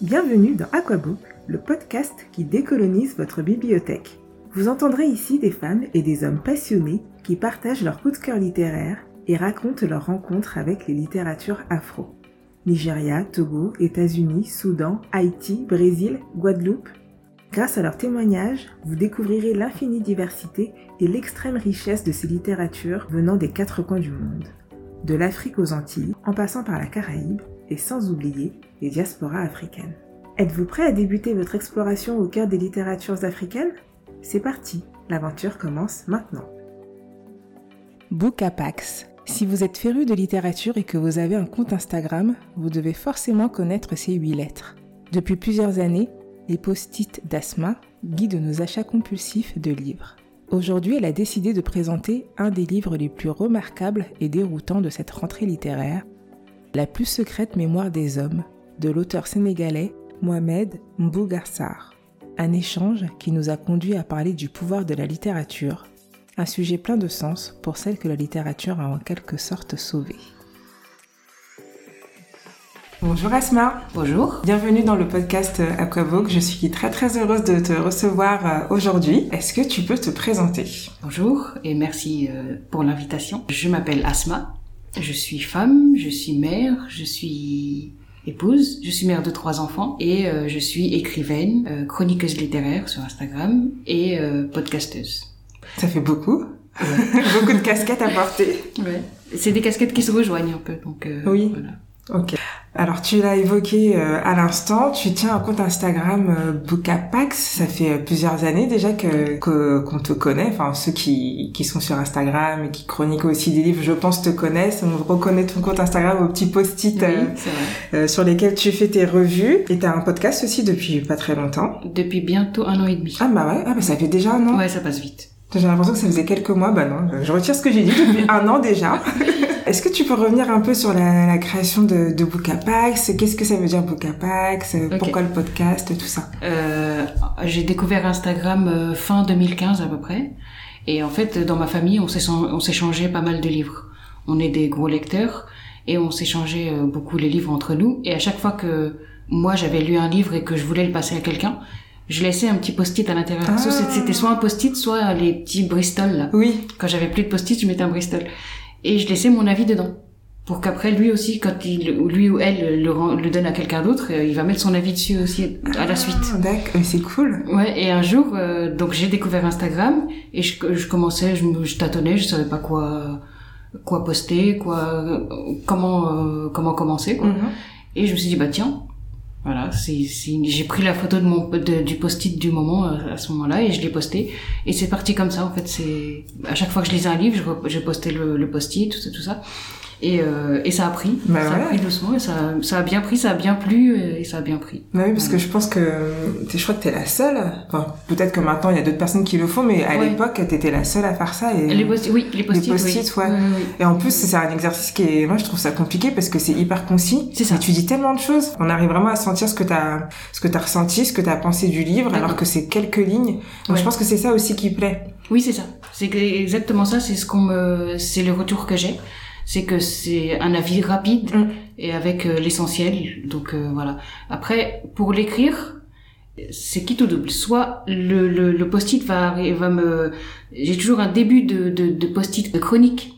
Bienvenue dans Aquabook, le podcast qui décolonise votre bibliothèque. Vous entendrez ici des femmes et des hommes passionnés qui partagent leur coup de cœur littéraire et racontent leurs rencontres avec les littératures afro. Nigeria, Togo, États-Unis, Soudan, Haïti, Brésil, Guadeloupe. Grâce à leurs témoignages, vous découvrirez l'infinie diversité et l'extrême richesse de ces littératures venant des quatre coins du monde. De l'Afrique aux Antilles, en passant par la Caraïbe, et sans oublier les diasporas africaines. Êtes-vous prêt à débuter votre exploration au cœur des littératures africaines? C'est parti, l'aventure commence maintenant. Bookapax. Si vous êtes féru de littérature et que vous avez un compte Instagram, vous devez forcément connaître ces huit lettres. Depuis plusieurs années, les post-it d'Asma guident nos achats compulsifs de livres. Aujourd'hui, elle a décidé de présenter un des livres les plus remarquables et déroutants de cette rentrée littéraire, La plus secrète mémoire des hommes, de l'auteur sénégalais Mohamed Mbougassar. Un échange qui nous a conduit à parler du pouvoir de la littérature, un sujet plein de sens pour celle que la littérature a en quelque sorte sauvée. Bonjour Asma. Bonjour. Bienvenue dans le podcast Aquavogue. Je suis très très heureuse de te recevoir euh, aujourd'hui. Est-ce que tu peux te présenter? Bonjour et merci euh, pour l'invitation. Je m'appelle Asma. Je suis femme, je suis mère, je suis épouse, je suis mère de trois enfants et euh, je suis écrivaine, chroniqueuse littéraire sur Instagram et podcasteuse. Ça fait beaucoup. beaucoup de casquettes à porter. Ouais. C'est des casquettes qui se rejoignent un peu. Donc, oui. Voilà. Ok. Alors tu l'as évoqué euh, à l'instant, tu tiens un compte Instagram euh, Bookapax, ça fait euh, plusieurs années déjà que qu'on te connaît, enfin ceux qui, qui sont sur Instagram et qui chroniquent aussi des livres, je pense te connaissent, on reconnaît ton compte Instagram aux petits post-it euh, sur lesquels tu fais tes revues et tu as un podcast aussi depuis pas très longtemps. Depuis bientôt un an et demi. Ah bah ouais, ah bah ça fait déjà un an. Ouais, ça passe vite. J'ai l'impression que ça faisait quelques mois, bah non, je retire ce que j'ai dit depuis un an déjà. Est-ce que tu peux revenir un peu sur la, la création de, de Bookapax? Qu'est-ce que ça veut dire Bookapax? Okay. Pourquoi le podcast Tout ça? Euh, j'ai découvert Instagram euh, fin 2015 à peu près. Et en fait, dans ma famille, on s'échangeait pas mal de livres. On est des gros lecteurs et on s'échangeait euh, beaucoup les livres entre nous. Et à chaque fois que moi j'avais lu un livre et que je voulais le passer à quelqu'un, je laissais un petit post-it à l'intérieur. Ah. C'était soit un post-it, soit les petits Bristol là. Oui. Quand j'avais plus de post-it, je mettais un Bristol et je laissais mon avis dedans. Pour qu'après lui aussi quand il lui ou elle le, le donne à quelqu'un d'autre euh, il va mettre son avis dessus aussi à la suite. Ah, d'accord. C'est cool. Ouais et un jour euh, donc j'ai découvert Instagram et je, je commençais je, je, tâtonnais je savais pas quoi quoi poster quoi comment euh, comment commencer quoi. Mm-hmm. et je me suis dit bah tiens voilà, c'est, j'ai pris la photo de mon de, du post-it du moment euh, à ce moment-là et je l'ai posté et c'est parti comme ça en fait. C'est à chaque fois que je lisais un livre, je, je postais le, le post-it tout ça tout ça et, euh, et ça a pris, bah ça ouais. a pris doucement et ça, ça a bien pris, ça a bien plu et ça a bien pris. Bah oui, parce que je pense que je crois que t'es la seule. Enfin, peut-être que maintenant il y a d'autres personnes qui le font, mais à Ouais. l'époque t'étais la seule à faire ça. Et... Les post oui, les post-it, Les post-it, oui. ouais. Oui, oui, oui. Et en plus, c'est un exercice qui est, moi je trouve ça compliqué parce que c'est hyper concis. C'est ça. Et tu dis tellement de choses. On arrive vraiment à sentir ce que t'as, ce que t'as ressenti, ce que t'as pensé du livre, alors que c'est quelques lignes. Donc je pense que c'est ça aussi qui plaît. Oui, c'est ça. C'est exactement ça. C'est ce qu'on me, c'est le retour que j'ai. C'est que c'est un avis rapide Mm. et avec euh, l'essentiel. Donc euh, voilà. Après, pour l'écrire, c'est qui tout double? Soit le, le, le post-it va, va me, j'ai toujours un début de, de, de post-it de chronique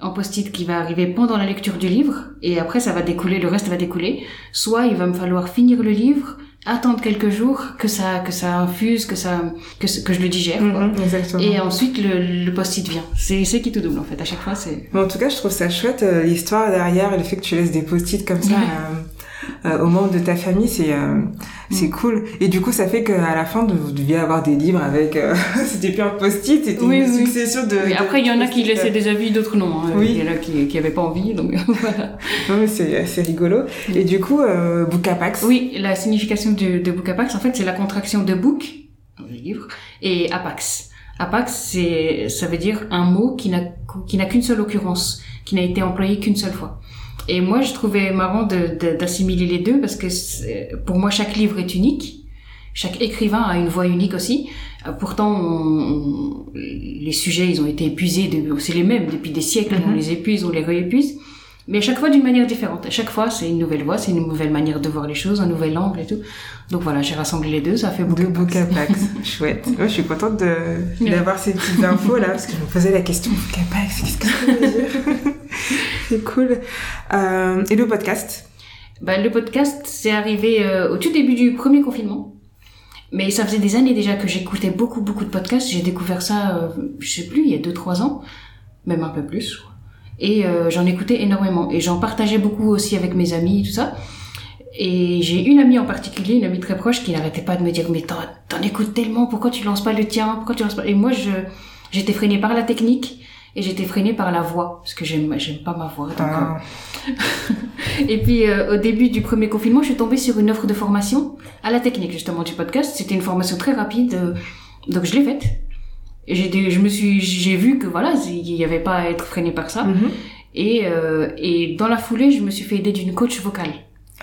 en post-it qui va arriver pendant la lecture du livre et après ça va découler, le reste va découler. Soit il va me falloir finir le livre, attendre quelques jours que ça que ça infuse, que ça que, je le digère. quoi. Mhm, exactement. Et ensuite le, le post-it vient. C'est c'est qui tout double en fait. À chaque fois c'est. En tout cas, je trouve ça chouette euh, l'histoire derrière et le fait que tu laisses des post-it comme ça euh, euh, aux membres de ta famille, c'est euh, c'est cool. Et du coup, ça fait qu'à la fin, vous deviez avoir des livres avec euh, c'était plus un post-it, c'était Oui, une oui. succession de. Oui, après il y en a qui laissaient des avis, d'autres non. hein. Oui. Il y en a qui qui avaient pas envie donc voilà. Non, mais c'est c'est rigolo. Et du coup, euh, Bookapax. Oui, la signification de, de book apax en fait c'est la contraction de book, livre, et apax. Apax c'est ça veut dire un mot qui n'a qui n'a qu'une seule occurrence, qui n'a été employé qu'une seule fois. Et moi, je trouvais marrant de- de- d'assimiler les deux parce que pour moi, chaque livre est unique. Chaque écrivain a une voix unique aussi. Euh, Pourtant, on- on- les sujets, ils ont été épuisés. C'est les mêmes depuis des siècles. On Mhm. les épuise, on les réépuise. Mais à chaque fois d'une manière différente. À chaque fois, c'est une nouvelle voix, c'est une nouvelle manière de voir les choses, un nouvel angle et tout. Donc voilà, j'ai rassemblé les deux, ça fait beaucoup. Deux Capax. Chouette. je suis contente de, d'avoir ces petites infos là, parce que je me posais la question, Capax, qu'est-ce que ça veut dire? C'est cool. Euh, et le podcast? Bah, Le podcast, c'est arrivé euh, au tout début du premier confinement. Mais ça faisait des années déjà que j'écoutais beaucoup, beaucoup de podcasts. J'ai découvert ça, euh, je sais plus, il y a 2-3 ans, même un peu plus. Et euh, j'en écoutais énormément. Et j'en partageais beaucoup aussi avec mes amis et tout ça. Et j'ai une amie en particulier, une amie très proche, qui n'arrêtait pas de me dire mais t'en écoutes tellement, pourquoi tu lances pas le tien, pourquoi tu lances pas? Et moi, je j'étais freinée par la technique et j'étais freinée par la voix parce que j'aime j'aime pas ma voix. Ah. et puis euh, au début du premier confinement, je suis tombée sur une offre de formation à la technique justement du podcast. C'était une formation très rapide, euh, donc je l'ai faite. Et j'ai je me suis j'ai vu que voilà il y avait pas à être freiné par ça. Mm-hmm. Et et dans la foulée, je me suis fait aider d'une coach vocale.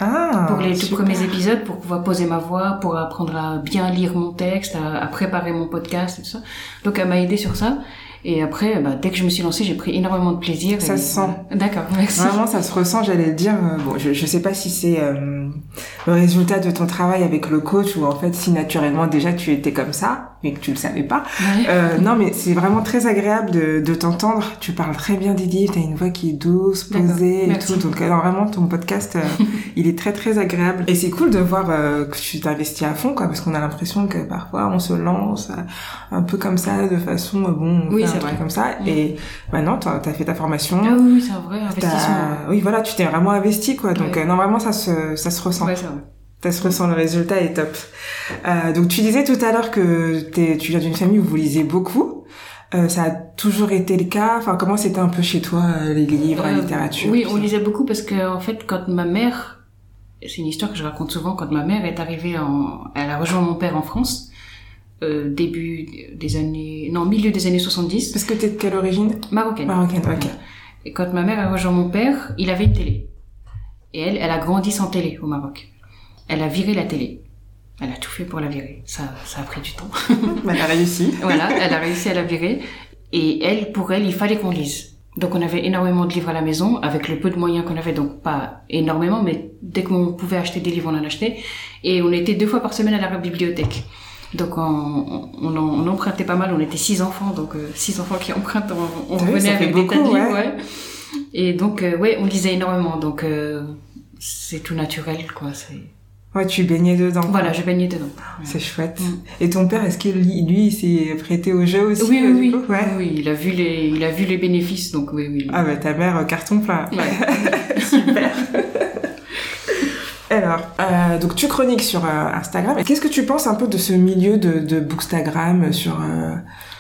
Ah, pour les tout premiers épisodes, pour pouvoir poser ma voix, pour apprendre à bien lire mon texte, à, à préparer mon podcast et tout ça. Donc elle m'a aidé sur ça. Et après, bah, dès que je me suis lancée, j'ai pris énormément de plaisir. Ça se sent. D'accord, merci. Vraiment, ça se ressent, j'allais le dire. Euh, bon, je, je sais pas si c'est euh, le résultat de ton travail avec le coach ou en fait si naturellement déjà tu étais comme ça, mais que tu le savais pas. Euh, non, mais c'est vraiment très agréable de, de t'entendre. Tu parles très bien des livres, t'as une voix qui est douce, posée et tout. Donc alors, vraiment, ton podcast, il est très très agréable. Et c'est cool de voir que tu t'investis à fond, quoi, parce qu'on a l'impression que parfois on se lance un peu comme ça, de façon bon. Oui, c'est vrai. comme ça. Et maintenant, tu as, fait ta formation. Ah oui, c'est un vrai investissement. Oui, voilà, tu t'es vraiment investi, quoi. Donc, euh, non, vraiment, ça se, ça se ressent. Ouais, vrai. Ça se ressent, le résultat est top. Euh, donc, tu disais tout à l'heure que tu viens d'une famille où vous lisez beaucoup. Euh, ça a toujours été le cas. Enfin, comment c'était un peu chez toi euh, les livres, la littérature Oui, on lisait beaucoup parce que en fait, quand ma mère, c'est une histoire que je raconte souvent, quand ma mère est arrivée en, elle a rejoint mon père en France. Euh, début des années, non, milieu des années 70. Parce que t'es de quelle origine Marocaine. Marocaine, ok. Et quand ma mère a rejoint mon père, il avait une télé. Et elle, elle a grandi sans télé au Maroc. Elle a viré la télé. Elle a tout fait pour la virer. Ça, ça a pris du temps. elle a réussi. voilà, elle a réussi à la virer. Et elle, pour elle, il fallait qu'on lise. Donc on avait énormément de livres à la maison, avec le peu de moyens qu'on avait, donc pas énormément, mais dès qu'on pouvait acheter des livres, on en achetait. Et on était deux fois par semaine à la bibliothèque. Donc on, on, on, empruntait pas mal, on était six enfants, donc euh, six enfants qui empruntent, on, on revenait avec des tas de livres, ouais. Et donc euh, ouais, on lisait énormément, donc euh, c'est tout naturel, quoi. Ouais, tu baignais dedans. Voilà, je baignais dedans. C'est chouette. Mm. Et ton père, est-ce qu'il lui, il s'est prêté au jeu aussi Oui, oui, oui. Ouais. oui. Il a vu les, il a vu les bénéfices, donc oui, oui. Ah bah ta mère carton plein. Ouais. Super. Alors, euh, donc tu chroniques sur euh, Instagram. Qu'est-ce que tu penses un peu de ce milieu de, de Bookstagram sur euh,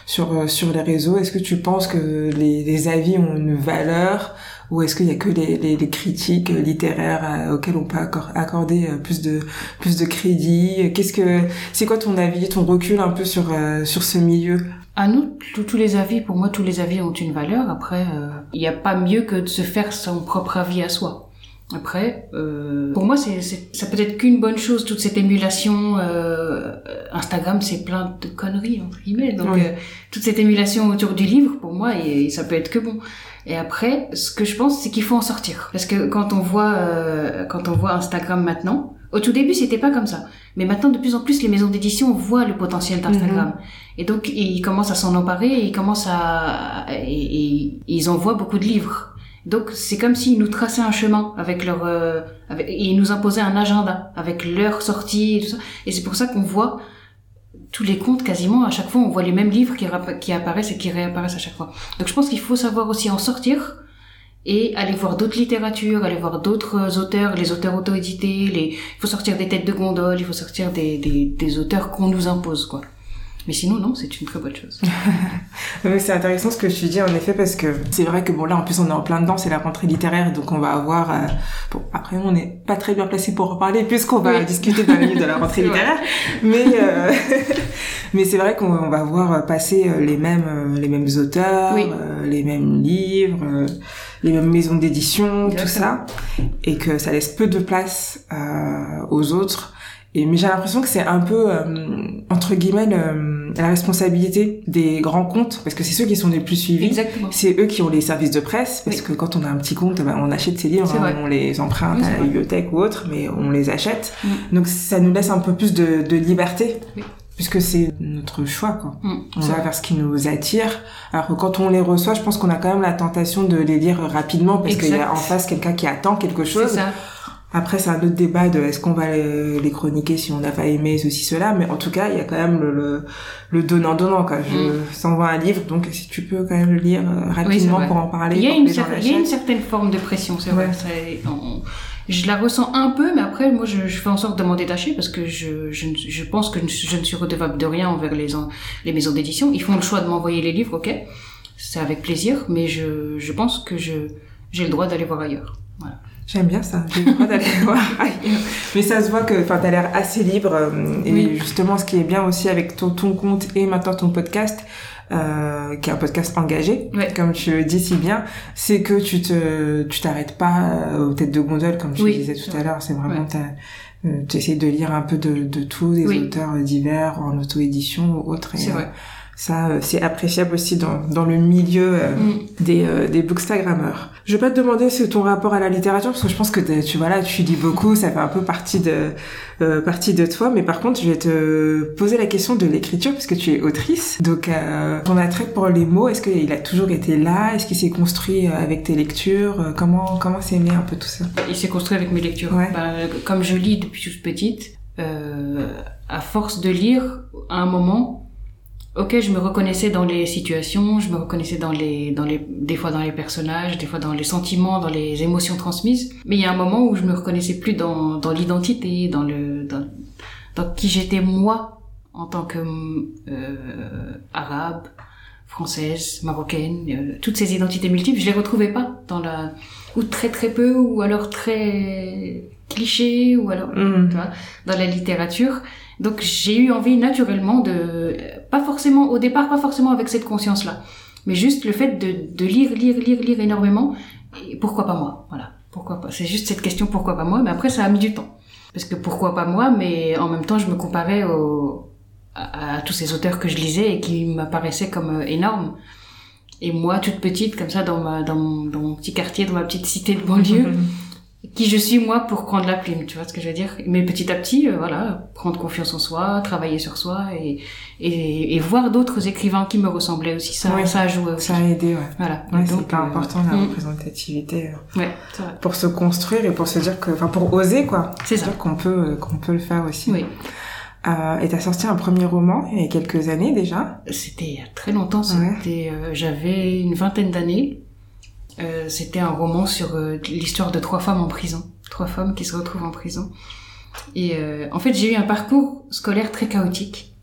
sur euh, sur les réseaux? Est-ce que tu penses que les, les avis ont une valeur? Ou est-ce qu'il y a que les, les, les critiques littéraires auxquelles on peut accorder plus de plus de crédit? Qu'est-ce que c'est quoi ton avis, ton recul un peu sur sur ce milieu? À nous, tous les avis, pour moi, tous les avis ont une valeur. Après, il n'y a pas mieux que de se faire son propre avis à soi. Après, euh, pour moi, c'est, ça peut être qu'une bonne chose, toute cette émulation. Euh, Instagram, c'est plein de conneries, entre guillemets. Donc, euh, toute cette émulation autour du livre, pour moi, et, ça peut être que bon. Et après, ce que je pense, c'est qu'il faut en sortir. Parce que quand on voit, euh, quand on voit Instagram maintenant, au tout début, c'était pas comme ça. Mais maintenant, de plus en plus, les maisons d'édition voient le potentiel d'Instagram. Mhm. Et donc, ils commencent à s'en emparer, et ils commencent à, et, et ils envoient beaucoup de livres. Donc c'est comme s'ils nous traçaient un chemin avec leur euh, avec, et ils nous imposaient un agenda avec leur sortie et tout ça. Et c'est pour ça qu'on voit tous les comptes quasiment à chaque fois on voit les mêmes livres qui, apparaissent et qui réapparaissent à chaque fois. Donc je pense qu'il faut savoir aussi en sortir et aller voir d'autres littératures, aller voir d'autres auteurs, les auteurs auto-édités, les il faut sortir des têtes de gondole, il faut sortir des des, des auteurs qu'on nous impose quoi. Mais sinon, non, c'est une très bonne chose. c'est intéressant ce que tu dis, en effet, parce que c'est vrai que bon, là, en plus, on est en plein dedans, c'est la rentrée littéraire, donc on va avoir... Euh, bon, après, on n'est pas très bien placé pour en parler, puisqu'on va discuter d'un minutes de la rentrée littéraire. Mais, euh, mais c'est vrai qu'on va voir passer euh, les mêmes, les mêmes auteurs, les mêmes livres, les mêmes maisons d'édition, tout ça, et que ça laisse peu de place aux autres et mais j'ai l'impression que c'est un peu euh, entre guillemets le, la responsabilité des grands comptes, parce que c'est ceux qui sont les plus suivis. C'est eux qui ont les services de presse, parce que quand on a un petit compte, ben, on achète ses livres, hein, on les emprunte à la bibliothèque ou autre, mais on les achète. Donc ça nous laisse un peu plus de, de liberté. puisque c'est notre choix quoi. Mm, on va vers ce qui nous attire. Alors que quand on les reçoit, je pense qu'on a quand même la tentation de les lire rapidement parce qu'il y a en face quelqu'un qui attend quelque chose. Ça. Après, c'est un autre débat de est-ce qu'on va les, chroniquer si on n'a pas aimé ceci, cela, mais en tout cas, il y a quand même le, le, donnant-donnant, quoi. Je mm. un livre, donc si tu peux quand même le lire euh, rapidement pour en parler. Il y a, une, il y a une certaine forme de pression, c'est vrai. je la ressens un peu, mais après, moi, je, je fais en sorte de m'en détacher parce que je, je, je pense que je ne suis redevable de rien envers les, les maisons d'édition. Ils font le choix de m'envoyer les livres, ok. C'est avec plaisir, mais je, je pense que je, j'ai le droit d'aller voir ailleurs. Voilà. J'aime bien ça. J'ai le droit d'aller voir Mais ça se voit que, enfin, t'as l'air assez libre. Euh, et justement, ce qui est bien aussi avec ton, ton compte et maintenant ton podcast, euh, qui est un podcast engagé, comme tu le dis si bien, c'est que tu te, tu t'arrêtes pas euh, aux têtes de gondole, comme tu le disais tout à l'heure. C'est vraiment, euh, tu essayes de lire un peu de, de tout, des auteurs divers en auto-édition ou autre. C'est vrai ça, euh, c'est appréciable aussi dans, dans le milieu euh, mm. des, euh, des bookstagrammeurs. Je vais pas te demander c'est ton rapport à la littérature parce que je pense que tu vois là, tu lis beaucoup, ça fait un peu partie de euh, partie de toi. Mais par contre, je vais te poser la question de l'écriture parce que tu es autrice. Donc, ton attrait pour les mots, est-ce qu'il a toujours été là? Est-ce qu'il s'est construit avec tes lectures? Comment comment c'est né un peu tout ça? Il s'est construit avec mes lectures. Bah, comme je lis depuis toute petite, à force de lire, à un moment ok, je me reconnaissais dans les situations, je me reconnaissais dans les, dans les, des fois dans les personnages, des fois dans les sentiments, dans les émotions transmises. Mais il y a un moment où je me reconnaissais plus dans, dans l'identité, dans le, dans, dans qui j'étais moi en tant que euh, arabe, française, marocaine, euh, toutes ces identités multiples, je les retrouvais pas dans la, ou très très peu, ou alors très cliché, ou alors, mm. tu vois, dans la littérature. Donc j'ai eu envie naturellement de, pas forcément au départ, pas forcément avec cette conscience-là, mais juste le fait de, de lire, lire, lire, lire énormément. Et pourquoi pas moi Voilà, pourquoi pas C'est juste cette question pourquoi pas moi, mais après ça a mis du temps. Parce que pourquoi pas moi, mais en même temps je me comparais au, à, tous ces auteurs que je lisais et qui m'apparaissaient comme euh, énormes. Et moi, toute petite, comme ça, dans, ma, dans, dans mon petit quartier, dans ma petite cité de banlieue, qui je suis moi pour prendre la plume, tu vois ce que je veux dire? Mais petit à petit, euh, voilà, prendre confiance en soi, travailler sur soi et et, et voir d'autres écrivains qui me ressemblaient aussi, ça ça a joué aussi. Ça a aidé, ouais. Voilà. Ouais, c'est pas euh, important la mm. représentativité. Euh, ouais, vrai. Pour se construire et pour se dire que, enfin, pour oser quoi. C'est ça. qu'on peut qu'on peut le faire aussi. Oui. Euh, et t'as sorti un premier roman il y a quelques années déjà C'était il y a très longtemps. C'était, j'avais une vingtaine d'années. Euh, c'était un roman sur euh, l'histoire de trois femmes en prison, trois femmes qui se retrouvent en prison. Et euh, en fait, j'ai eu un parcours scolaire très chaotique.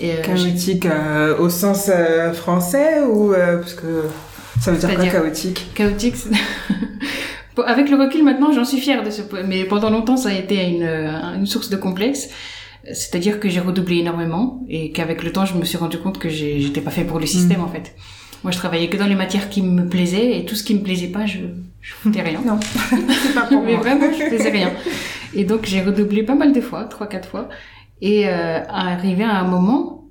Et, chaotique au sens français ou parce que ça veut dire quoi chaotique? Chaotique. Avec le recul maintenant, j'en suis fière de ce mais pendant longtemps, ça a été une, une source de complexe. C'est-à-dire que j'ai redoublé énormément et qu'avec le temps, je me suis rendu compte que j'étais pas fait pour le système mm. en fait. Moi, je travaillais que dans les matières qui me plaisaient et tout ce qui me plaisait pas, je, je foutais rien. Non, c'est pas pour Mais vraiment, je faisais rien. Et donc, j'ai redoublé pas mal de fois, trois, quatre fois. Et euh, arrivé à un moment,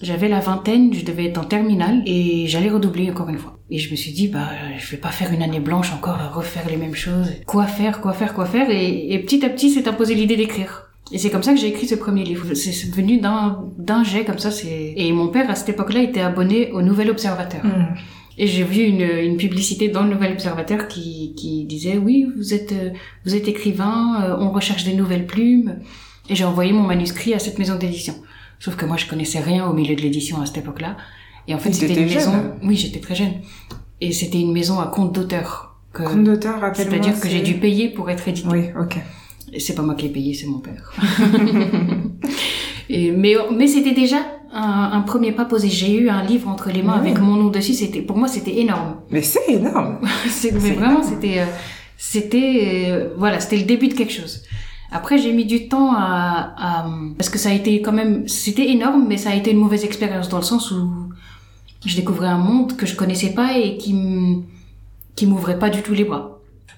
j'avais la vingtaine, je devais être en terminale et j'allais redoubler encore une fois. Et je me suis dit, bah, je vais pas faire une année blanche encore à refaire les mêmes choses. Quoi faire, quoi faire, quoi faire? Et, et petit à petit, s'est imposé l'idée d'écrire. Et c'est comme ça que j'ai écrit ce premier livre. C'est venu d'un d'un jet comme ça. C'est et mon père à cette époque-là était abonné au Nouvel Observateur. Hmm. Et j'ai vu une, une publicité dans le Nouvel Observateur qui, qui disait oui vous êtes vous êtes écrivain, euh, on recherche des nouvelles plumes. Et j'ai envoyé mon manuscrit à cette maison d'édition. Sauf que moi je connaissais rien au milieu de l'édition à cette époque-là. Et en fait c'était une maison. Oui j'étais très jeune. Et c'était une maison à compte d'auteur. Compte d'auteur, C'est-à-dire que j'ai dû payer pour être édité. Oui, ok. C'est pas moi qui l'ai payé, c'est mon père. et, mais mais c'était déjà un, un, premier pas posé. J'ai eu un livre entre les mains avec mon nom dessus. C'était pour moi c'était énorme. Mais c'est énorme. mais vraiment c'était euh, c'était euh, voilà c'était le début de quelque chose. Après j'ai mis du temps à, à parce que ça a été quand même c'était énorme, mais ça a été une mauvaise expérience dans le sens où je découvrais un monde que je connaissais pas et qui qui m'ouvrait pas du tout les bras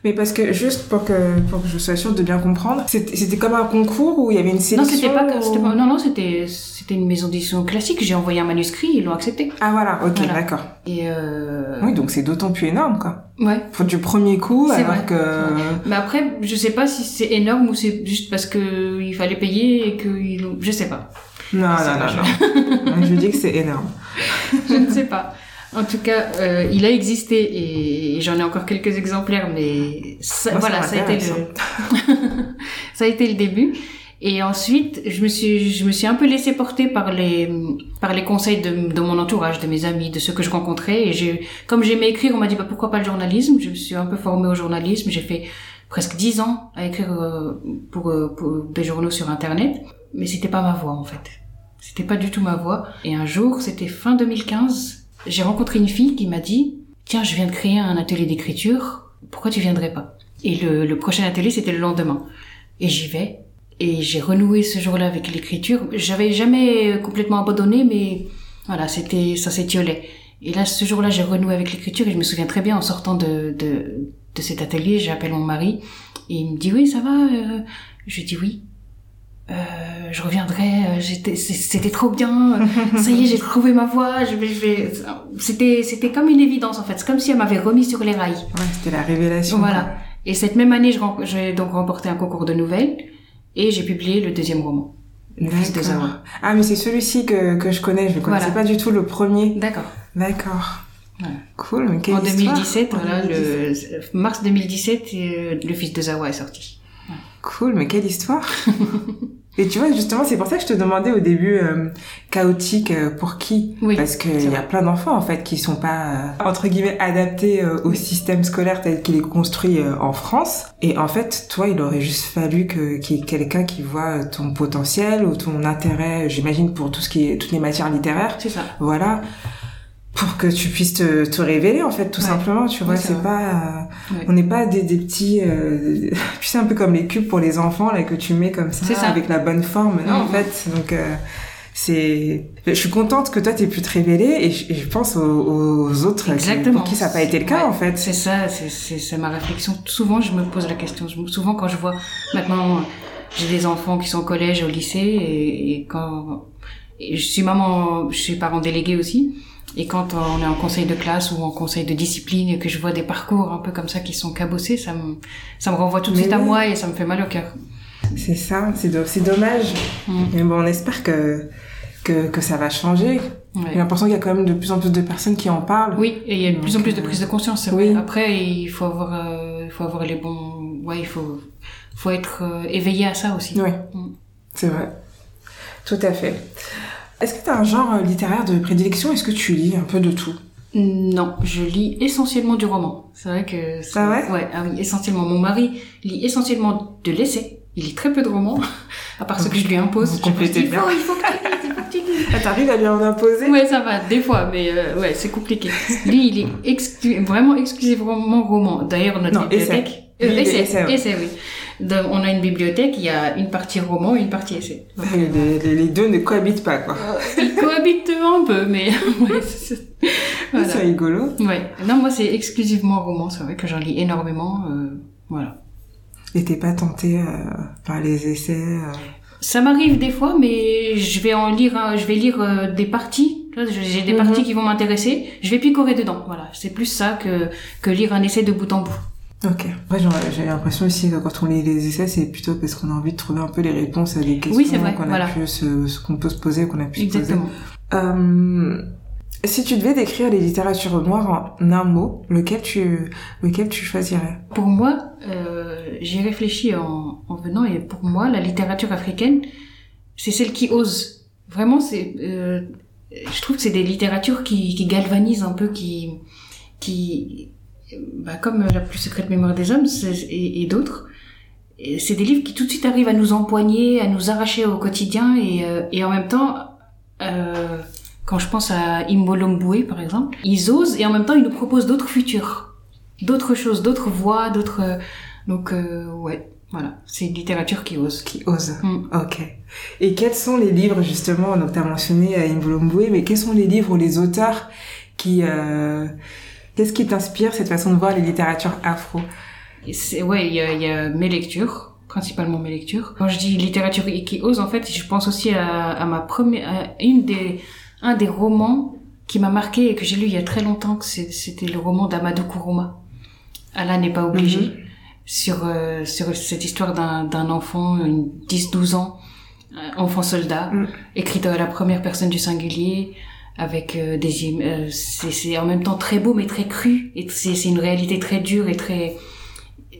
Mais parce que juste pour que pour que je sois sûre de bien comprendre, c'était comme un concours où il y avait une sélection. Non, c'était pas, non non, c'était c'était une maison d'édition classique. J'ai envoyé un manuscrit, ils l'ont accepté. Ah voilà, ok, d'accord. Et euh... oui, donc c'est d'autant plus énorme quoi. Ouais. Pour du premier coup, alors vrai. que. Mais après, je sais pas si c'est énorme ou c'est juste parce que il fallait payer et que ils... je sais pas. Non, non, non, non. je dis que c'est énorme. je ne sais pas. En tout cas, euh, il a existé et j'en ai encore quelques exemplaires, mais ça, voilà, ça a été le ça a été le début. Et ensuite, je me suis je me suis un peu laissée porter par les par les conseils de, de mon entourage, de mes amis, de ceux que je rencontrais. Et j'ai comme j'aimais écrire, on m'a dit bah pourquoi pas le journalisme? Je me suis un peu formée au journalisme. J'ai fait presque dix ans à écrire euh, pour, euh, pour des journaux sur internet, mais c'était pas ma voix en fait. C'était pas du tout ma voix. Et un jour, c'était fin 2015 j'ai rencontré une fille qui m'a dit tiens je viens de créer un atelier d'écriture pourquoi tu viendrais pas? Et le, le prochain atelier c'était le lendemain. Et j'y vais. Et j'ai renoué ce jour-là avec l'écriture. J'avais jamais complètement abandonné mais voilà c'était ça s'étiolait. Et là ce jour-là j'ai renoué avec l'écriture et je me souviens très bien en sortant de de, de cet atelier j'appelle mon mari et il me dit oui ça va? Euh, je dis oui euh, je reviendrai, euh, j'étais, c'était trop bien, ça y est, j'ai trouvé ma voix, je vais, je vais, c'était, c'était comme une évidence en fait, c'est comme si elle m'avait remis sur les rails. Ouais, c'était la révélation. Voilà. Et cette même année, j'ai donc remporté un concours de nouvelles et j'ai publié le deuxième roman. Le fils de Zawa. Ah, mais c'est celui-ci que, que je connais, je ne connaissais pas du tout le premier. D'accord. D'accord. Cool, mais quelle En 2017, voilà, le mars 2017, euh, le fils de Zawa est sorti. Cool, mais quelle histoire Et tu vois, justement, c'est pour ça que je te demandais au début euh, chaotique euh, pour qui? Oui, Parce qu'il y a plein d'enfants en fait qui sont pas euh, entre guillemets adaptés au système scolaire tel qu'il est construit en France. Et en fait, toi, il aurait juste fallu que qu'il y ait quelqu'un qui voit ton potentiel ou ton intérêt, j'imagine pour tout ce qui est toutes les matières littéraires. C'est ça. Voilà pour que tu puisses te, te révéler en fait tout simplement tu vois c'est pas on n'est pas des, des petits euh, tu sais un peu comme les cubes pour les enfants là que tu mets comme ça, ça. avec la bonne forme non en mm. fait. Donc euh, c'est je suis contente que toi t'aies pu te révéler et je, je pense aux, aux autres Exactement. pour qui ça n'a pas été le cas en fait. C'est ça c'est c'est ma réflexion. Souvent je me pose la question. Souvent quand je vois maintenant j'ai des enfants qui sont au collège au lycée et, et quand et je suis maman je suis parent délégué aussi et quand on est en conseil de classe ou en conseil de discipline et que je vois des parcours un peu comme ça qui sont cabossés, ça me, ça me renvoie tout de suite à moi et ça me fait mal au cœur. C'est ça, c'est c'est dommage. Mm. Mais bon, on espère que, que, que ça va changer. J'ai l'impression qu'il y a quand même de plus en plus de personnes qui en parlent. Oui, et il y a de plus en plus de prise de conscience. Oui. Après, il faut avoir, euh, faut avoir les bons, ouais, il faut, faut être euh, éveillé à ça aussi. Oui, mm. c'est vrai. Tout à fait. Est-ce que tu as un genre euh, littéraire de prédilection? Est-ce que tu lis un peu de tout? Non, je lis essentiellement du roman. C'est vrai que... C'est vrai? Ouais, ah oui, essentiellement. Mon mari lit essentiellement de l'essai. Il lit très peu de romans, à part ce que je lui impose. Complétez bien. Il faut, il faut que tu lises, ah, T'arrives à lui en imposer? Ouais, ça va, des fois, mais euh, ouais, c'est compliqué. Lui, il est exclu vraiment exclusivement roman. D'ailleurs, notre non, bibliothèque... Euh, essai, essai, essai, oui on a une bibliothèque, il y a une partie roman et une partie essai. Les, deux ne cohabitent pas, quoi. Euh, ils cohabitent un peu, mais ouais, c'est voilà. rigolo. Ouais. Non, moi, c'est exclusivement roman. C'est vrai que j'en lis énormément. Euh, voilà. Et t'es pas tenté euh, par les essais euh... Ça m'arrive des fois, mais je vais en lire, je vais lire euh, des parties. J'ai des mhm. parties qui vont m'intéresser. Je vais picorer dedans. Voilà. C'est plus ça que que lire un essai de bout en bout. Ok. Moi, j'ai l'impression aussi que quand on lit les essais, c'est plutôt parce qu'on a envie de trouver un peu les réponses à des questions qu'on a pu se, qu'on peut se poser, qu'on a pu Exactement. se poser. Euh, si tu devais décrire les littératures noires en un mot, lequel tu, lequel tu choisirais? Pour moi, euh, j'ai réfléchi en, en venant et pour moi, la littérature africaine, c'est celle qui ose. Vraiment, c'est, euh, je trouve que c'est des littératures qui, qui galvanisent un peu, qui, qui, bah, comme La plus secrète mémoire des hommes et, et d'autres, c'est des livres qui tout de suite arrivent à nous empoigner, à nous arracher au quotidien et, euh, et en même temps, euh, quand je pense à Imbolomboué par exemple, ils osent et en même temps ils nous proposent d'autres futurs, d'autres choses, d'autres voies, d'autres... Donc euh, ouais, voilà, c'est une littérature qui ose. Qui ose, mm. ok. Et quels sont les livres justement, donc tu as mentionné Imbolomboué, mais quels sont les livres ou les auteurs qui... Euh, Qu'est-ce qui t'inspire cette façon de voir les littératures afro? C'est ouais, il y a, y a mes lectures, principalement mes lectures. Quand je dis littérature qui ose, en fait, je pense aussi à, à ma première, à une des, un des romans qui m'a marqué et que j'ai lu il y a très longtemps, que c'était le roman d'Amadou Kourouma. Allah n'est pas obligé. Mhm. Sur, euh, sur cette histoire d'un enfant, une 10-12 ans, enfant soldat, mm. écrite à la première personne du singulier, avec euh, des euh, c'est en même temps très beau mais très cru. Et c'est une réalité très dure et très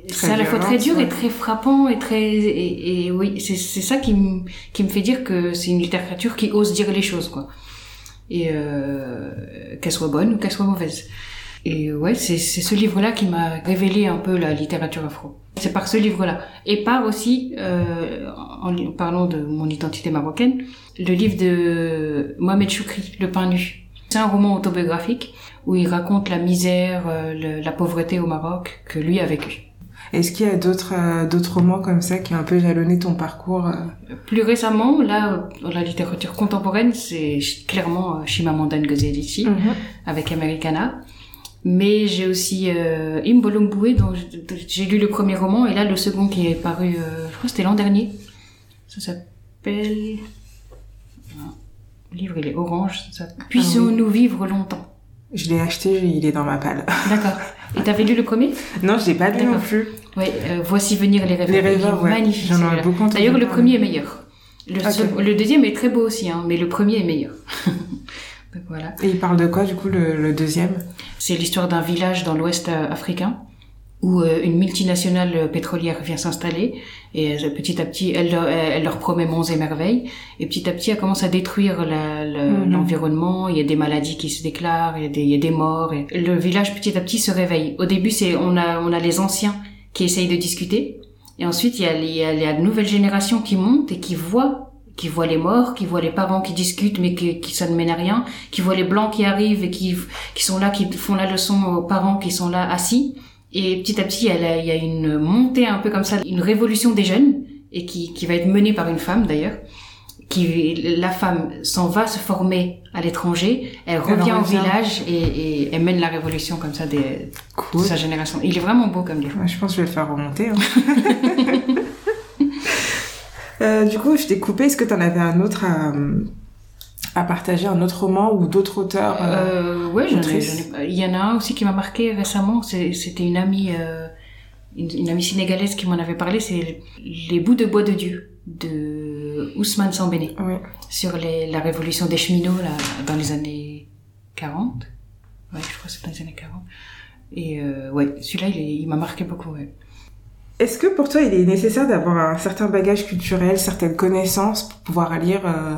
c'est à la fois très dur et très frappant et très et, et oui c'est c'est ça qui me qui me fait dire que c'est une littérature qui ose dire les choses quoi. Et euh, qu'elle soit bonne ou qu'elle soit mauvaise et ouais c'est ce livre là qui m'a révélé un peu la littérature afro c'est par ce livre là et par aussi euh, en parlant de mon identité marocaine le livre de Mohamed Choukri le pain nu c'est un roman autobiographique où il raconte la misère, euh, la pauvreté au Maroc que lui a vécu. Est-ce qu'il y a d'autres euh, d'autres romans comme ça qui ont un peu jalonné ton parcours euh? Plus récemment, là, dans la littérature contemporaine, c'est clairement Chimamanda Ngozi mhm. avec Americana. Mais j'ai aussi euh, dont j'ai lu le premier roman, et là, le second qui est paru, je crois que c'était l'an dernier. Ça s'appelle... Le livre, il est orange. Ça... Puissions-nous vivre longtemps Je l'ai acheté, il est dans ma palle. D'accord. Et t'avais lu le premier? Non, je l'ai pas lu non plus. Oui, euh, voici venir les rêves. Les rêveurs, ouais. Magnifique. J'en ai beaucoup D'ailleurs, le premier est meilleur. Le, le, deuxième est très beau aussi, hein, mais le premier est meilleur. Donc, voilà. Et il parle de quoi, du coup, le, le deuxième? C'est l'histoire d'un village dans l'Ouest euh, africain où euh, une multinationale pétrolière vient s'installer. Et euh, petit à petit elle, elle, leur promet monts et merveilles. Et petit à petit elle commence à détruire mhm. l'environnement. Il y a des maladies qui se déclarent il y a des, il y a des morts. Et le village petit à petit se réveille. Au début c'est on a on a les anciens qui essayent de discuter. Et ensuite il y a, il y a, il y a de nouvelles générations qui montent et qui voient qui voient les morts, qui voient les parents qui discutent mais qui, qui ça ne mène à rien, qui voient les blancs qui arrivent et qui, qui sont là, qui font la leçon aux parents qui sont là assis et petit à petit, il y a une montée un peu comme ça, une révolution des jeunes, et qui, qui va être menée par une femme d'ailleurs. Qui, la femme s'en va se former à l'étranger, elle revient au village et, et, elle mène la révolution comme ça des, de sa génération. Il est vraiment beau comme livre. je pense que je vais le faire remonter. Hein. euh, du coup, je t'ai coupé. Est-ce que tu en avais un autre à, à partager un autre roman ou d'autres auteurs euh, euh ai, Il y en a un aussi qui m'a marqué récemment. C'était une amie, euh, une, amie sénégalaise qui m'en avait parlé. C'est Les bouts de bois de Dieu de Ousmane Sambéné oui. sur les, la révolution des cheminots là, dans les années 40. Ouais, je crois que c'est dans les années 40. Et euh, ouais, celui-là, il, il m'a marqué beaucoup. Ouais. Est-ce que pour toi, il est nécessaire d'avoir un certain bagage culturel, certaines connaissances pour pouvoir lire euh,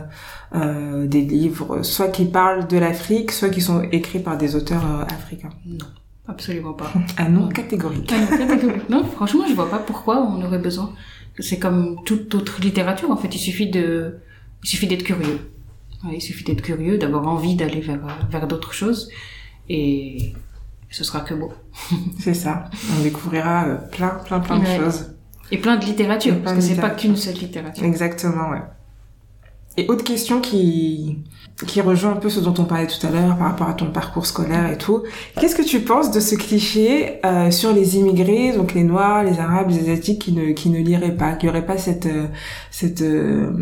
euh, des livres, soit qui parlent de l'Afrique, soit qui sont écrits par des auteurs euh, africains? Non, absolument pas. Un nom catégorique. Un nom catégorique. non, franchement, je vois pas pourquoi on aurait besoin. C'est comme toute autre littérature, en fait. Il suffit de, il suffit d'être curieux. il suffit d'être curieux, d'avoir envie d'aller vers vers d'autres choses, et ce sera que beau. C'est ça. On découvrira euh, plein, plein, plein de choses. Et plein de littérature, parce que c'est pas qu'une seule littérature. Exactement, ouais. Et autre question qui, qui rejoint un peu ce dont on parlait tout à l'heure par rapport à ton parcours scolaire et tout. Qu'est-ce que tu penses de ce cliché euh, sur les immigrés, donc les Noirs, les Arabes, les Asiatiques qui ne, qui ne liraient pas, qui n'auraient pas cette, euh, cette euh,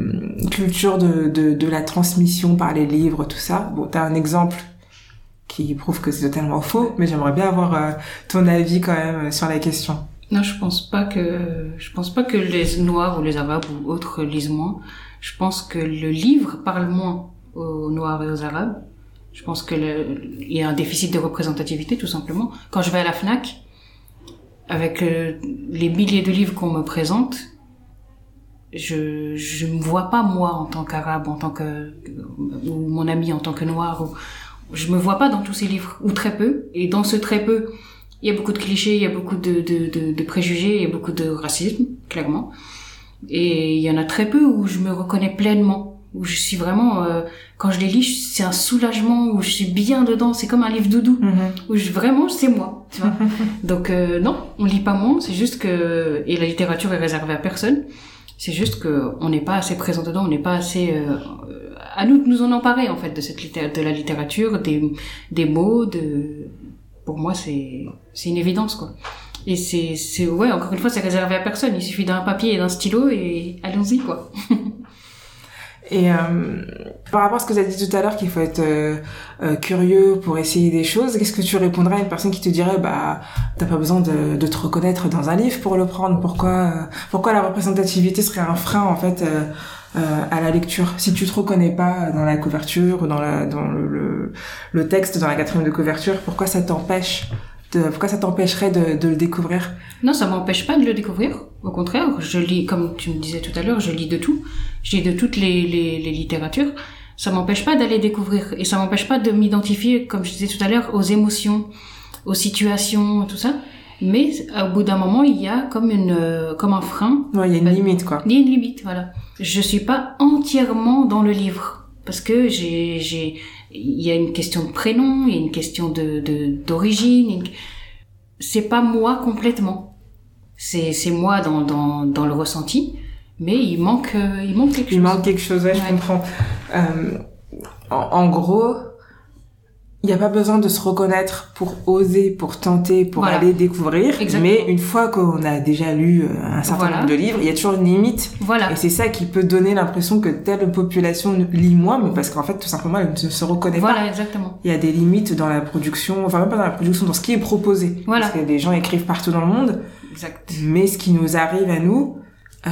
culture de, de, de la transmission par les livres, tout ça? Bon, t'as un exemple qui prouve que c'est totalement faux, mais j'aimerais bien avoir ton avis quand même sur la question. Non, je pense pas que je pense pas que les Noirs ou les Arabes ou autres lisent moins. Je pense que le livre parle moins aux Noirs et aux Arabes. Je pense que il y a un déficit de représentativité tout simplement. Quand je vais à la Fnac, avec euh, les milliers de livres qu'on me présente, je je me vois pas moi en tant qu'arabe, en tant que ou mon ami en tant que noir. Ou, je me vois pas dans tous ces livres ou très peu. Et dans ce très peu, il y a beaucoup de clichés, il y a beaucoup de, de, de, de préjugés, il y a beaucoup de racisme, clairement. Et il y en a très peu où je me reconnais pleinement, où je suis vraiment, euh, quand je les lis, c'est un soulagement, où je suis bien dedans, c'est comme un livre doudou, mhm. où je, vraiment c'est moi. Tu vois Donc euh, non, on lit pas moins, c'est juste que et la littérature est réservée à personne. C'est juste que on n'est pas assez présent dedans, on n'est pas assez euh, à nous de nous en emparer en fait de cette de la littérature, des des mots, de pour moi c'est c'est une évidence quoi. Et c'est, c'est, ouais, encore une fois, c'est réservé à personne. Il suffit d'un papier et d'un stylo et allons-y, quoi. Et euh, par rapport à ce que tu as dit tout à l'heure, qu'il faut être euh, euh, curieux pour essayer des choses, qu'est-ce que tu répondrais à une personne qui te dirait, bah, t'as pas besoin de, de, te reconnaître dans un livre pour le prendre? Pourquoi, pourquoi la représentativité serait un frein en fait à la lecture? Si tu te reconnais pas dans la couverture ou dans, la, dans le, le, le texte, dans la quatrième de couverture, pourquoi ça t'empêche pourquoi ça t'empêcherait de, de, le découvrir? Non, ça m'empêche pas de le découvrir. Au contraire, je lis, comme tu me disais tout à l'heure, je lis de tout. Je lis de toutes les, les, les littératures. Ça m'empêche pas d'aller découvrir et ça m'empêche pas de m'identifier, comme je disais tout à l'heure, aux émotions, aux situations, tout ça. Mais au bout d'un moment, il y a comme une, comme un frein. Ouais, il y a une limite, quoi. Il y a une limite, voilà. Je suis pas entièrement dans le livre parce que j'ai, j'ai, il y a une question de prénom, il y a une question de d'origine. C'est pas moi complètement. C'est c'est moi dans, dans dans le ressenti, mais il manque euh, il manque quelque chose. Il manque quelque chose, ouais, je comprends. Euh, en, en, gros, il n'y a pas besoin de se reconnaître pour oser, pour tenter, pour aller découvrir. Mais une fois qu'on a déjà lu euh, un certain nombre de livres, il y a toujours une limite. Voilà. Et c'est ça qui peut donner l'impression que telle population lit moins, mais parce qu'en fait, tout simplement, elle ne se reconnaît pas. Voilà, exactement. Il y a des limites dans la production, enfin même pas dans la production, dans ce qui est proposé. Voilà. Parce que des gens écrivent partout dans le monde. Exact. Mais ce qui nous arrive à nous, euh,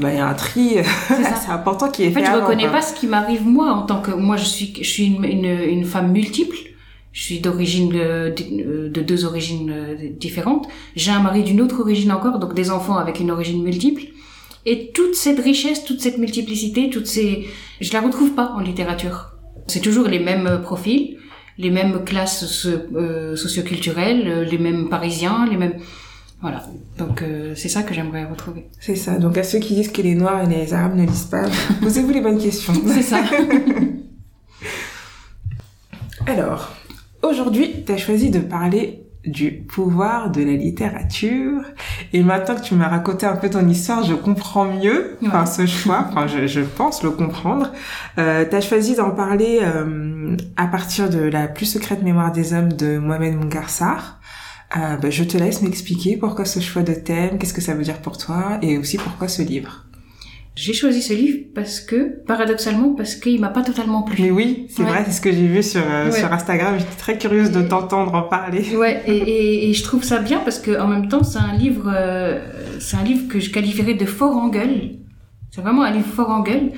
bah, il y a un tri c'est important qui est fait. En fait, je reconnais pas ce qui m'arrive moi en tant que moi je suis je suis une, une, une femme multiple je suis d'origine de, de, deux origines euh, différentes. J'ai un mari d'une autre origine encore, donc des enfants avec une origine multiple. Et toute cette richesse, toute cette multiplicité, toutes ces, je la retrouve pas en littérature. C'est toujours les mêmes profils, les mêmes classes euh, socioculturelles, euh, les mêmes Parisiens, les mêmes. Voilà. Donc euh, c'est ça que j'aimerais retrouver. C'est ça. Donc à ceux qui disent que les Noirs et les Arabes ne lisent pas, posez-vous les bonnes questions. c'est ça. Alors, Aujourd'hui, tu as choisi de parler du pouvoir de la littérature. Et maintenant que tu m'as raconté un peu ton histoire, je comprends mieux enfin, ce choix. Enfin, je, je pense le comprendre. Euh, tu as choisi d'en parler euh, à partir de La plus secrète mémoire des hommes de Mohamed Mungarsar. Euh, bah, je te laisse m'expliquer pourquoi ce choix de thème, qu'est-ce que ça veut dire pour toi, et aussi pourquoi ce livre. J'ai choisi ce livre parce que, paradoxalement, parce qu'il m'a pas totalement plu. Mais oui, c'est vrai, c'est ce que j'ai vu sur, euh, sur Instagram. J'étais très curieuse de t'entendre en parler. Ouais, et, et, et, je trouve ça bien parce que en même temps, c'est un livre, euh, c'est un livre que je qualifierais de fort en gueule. C'est vraiment un livre fort en gueule,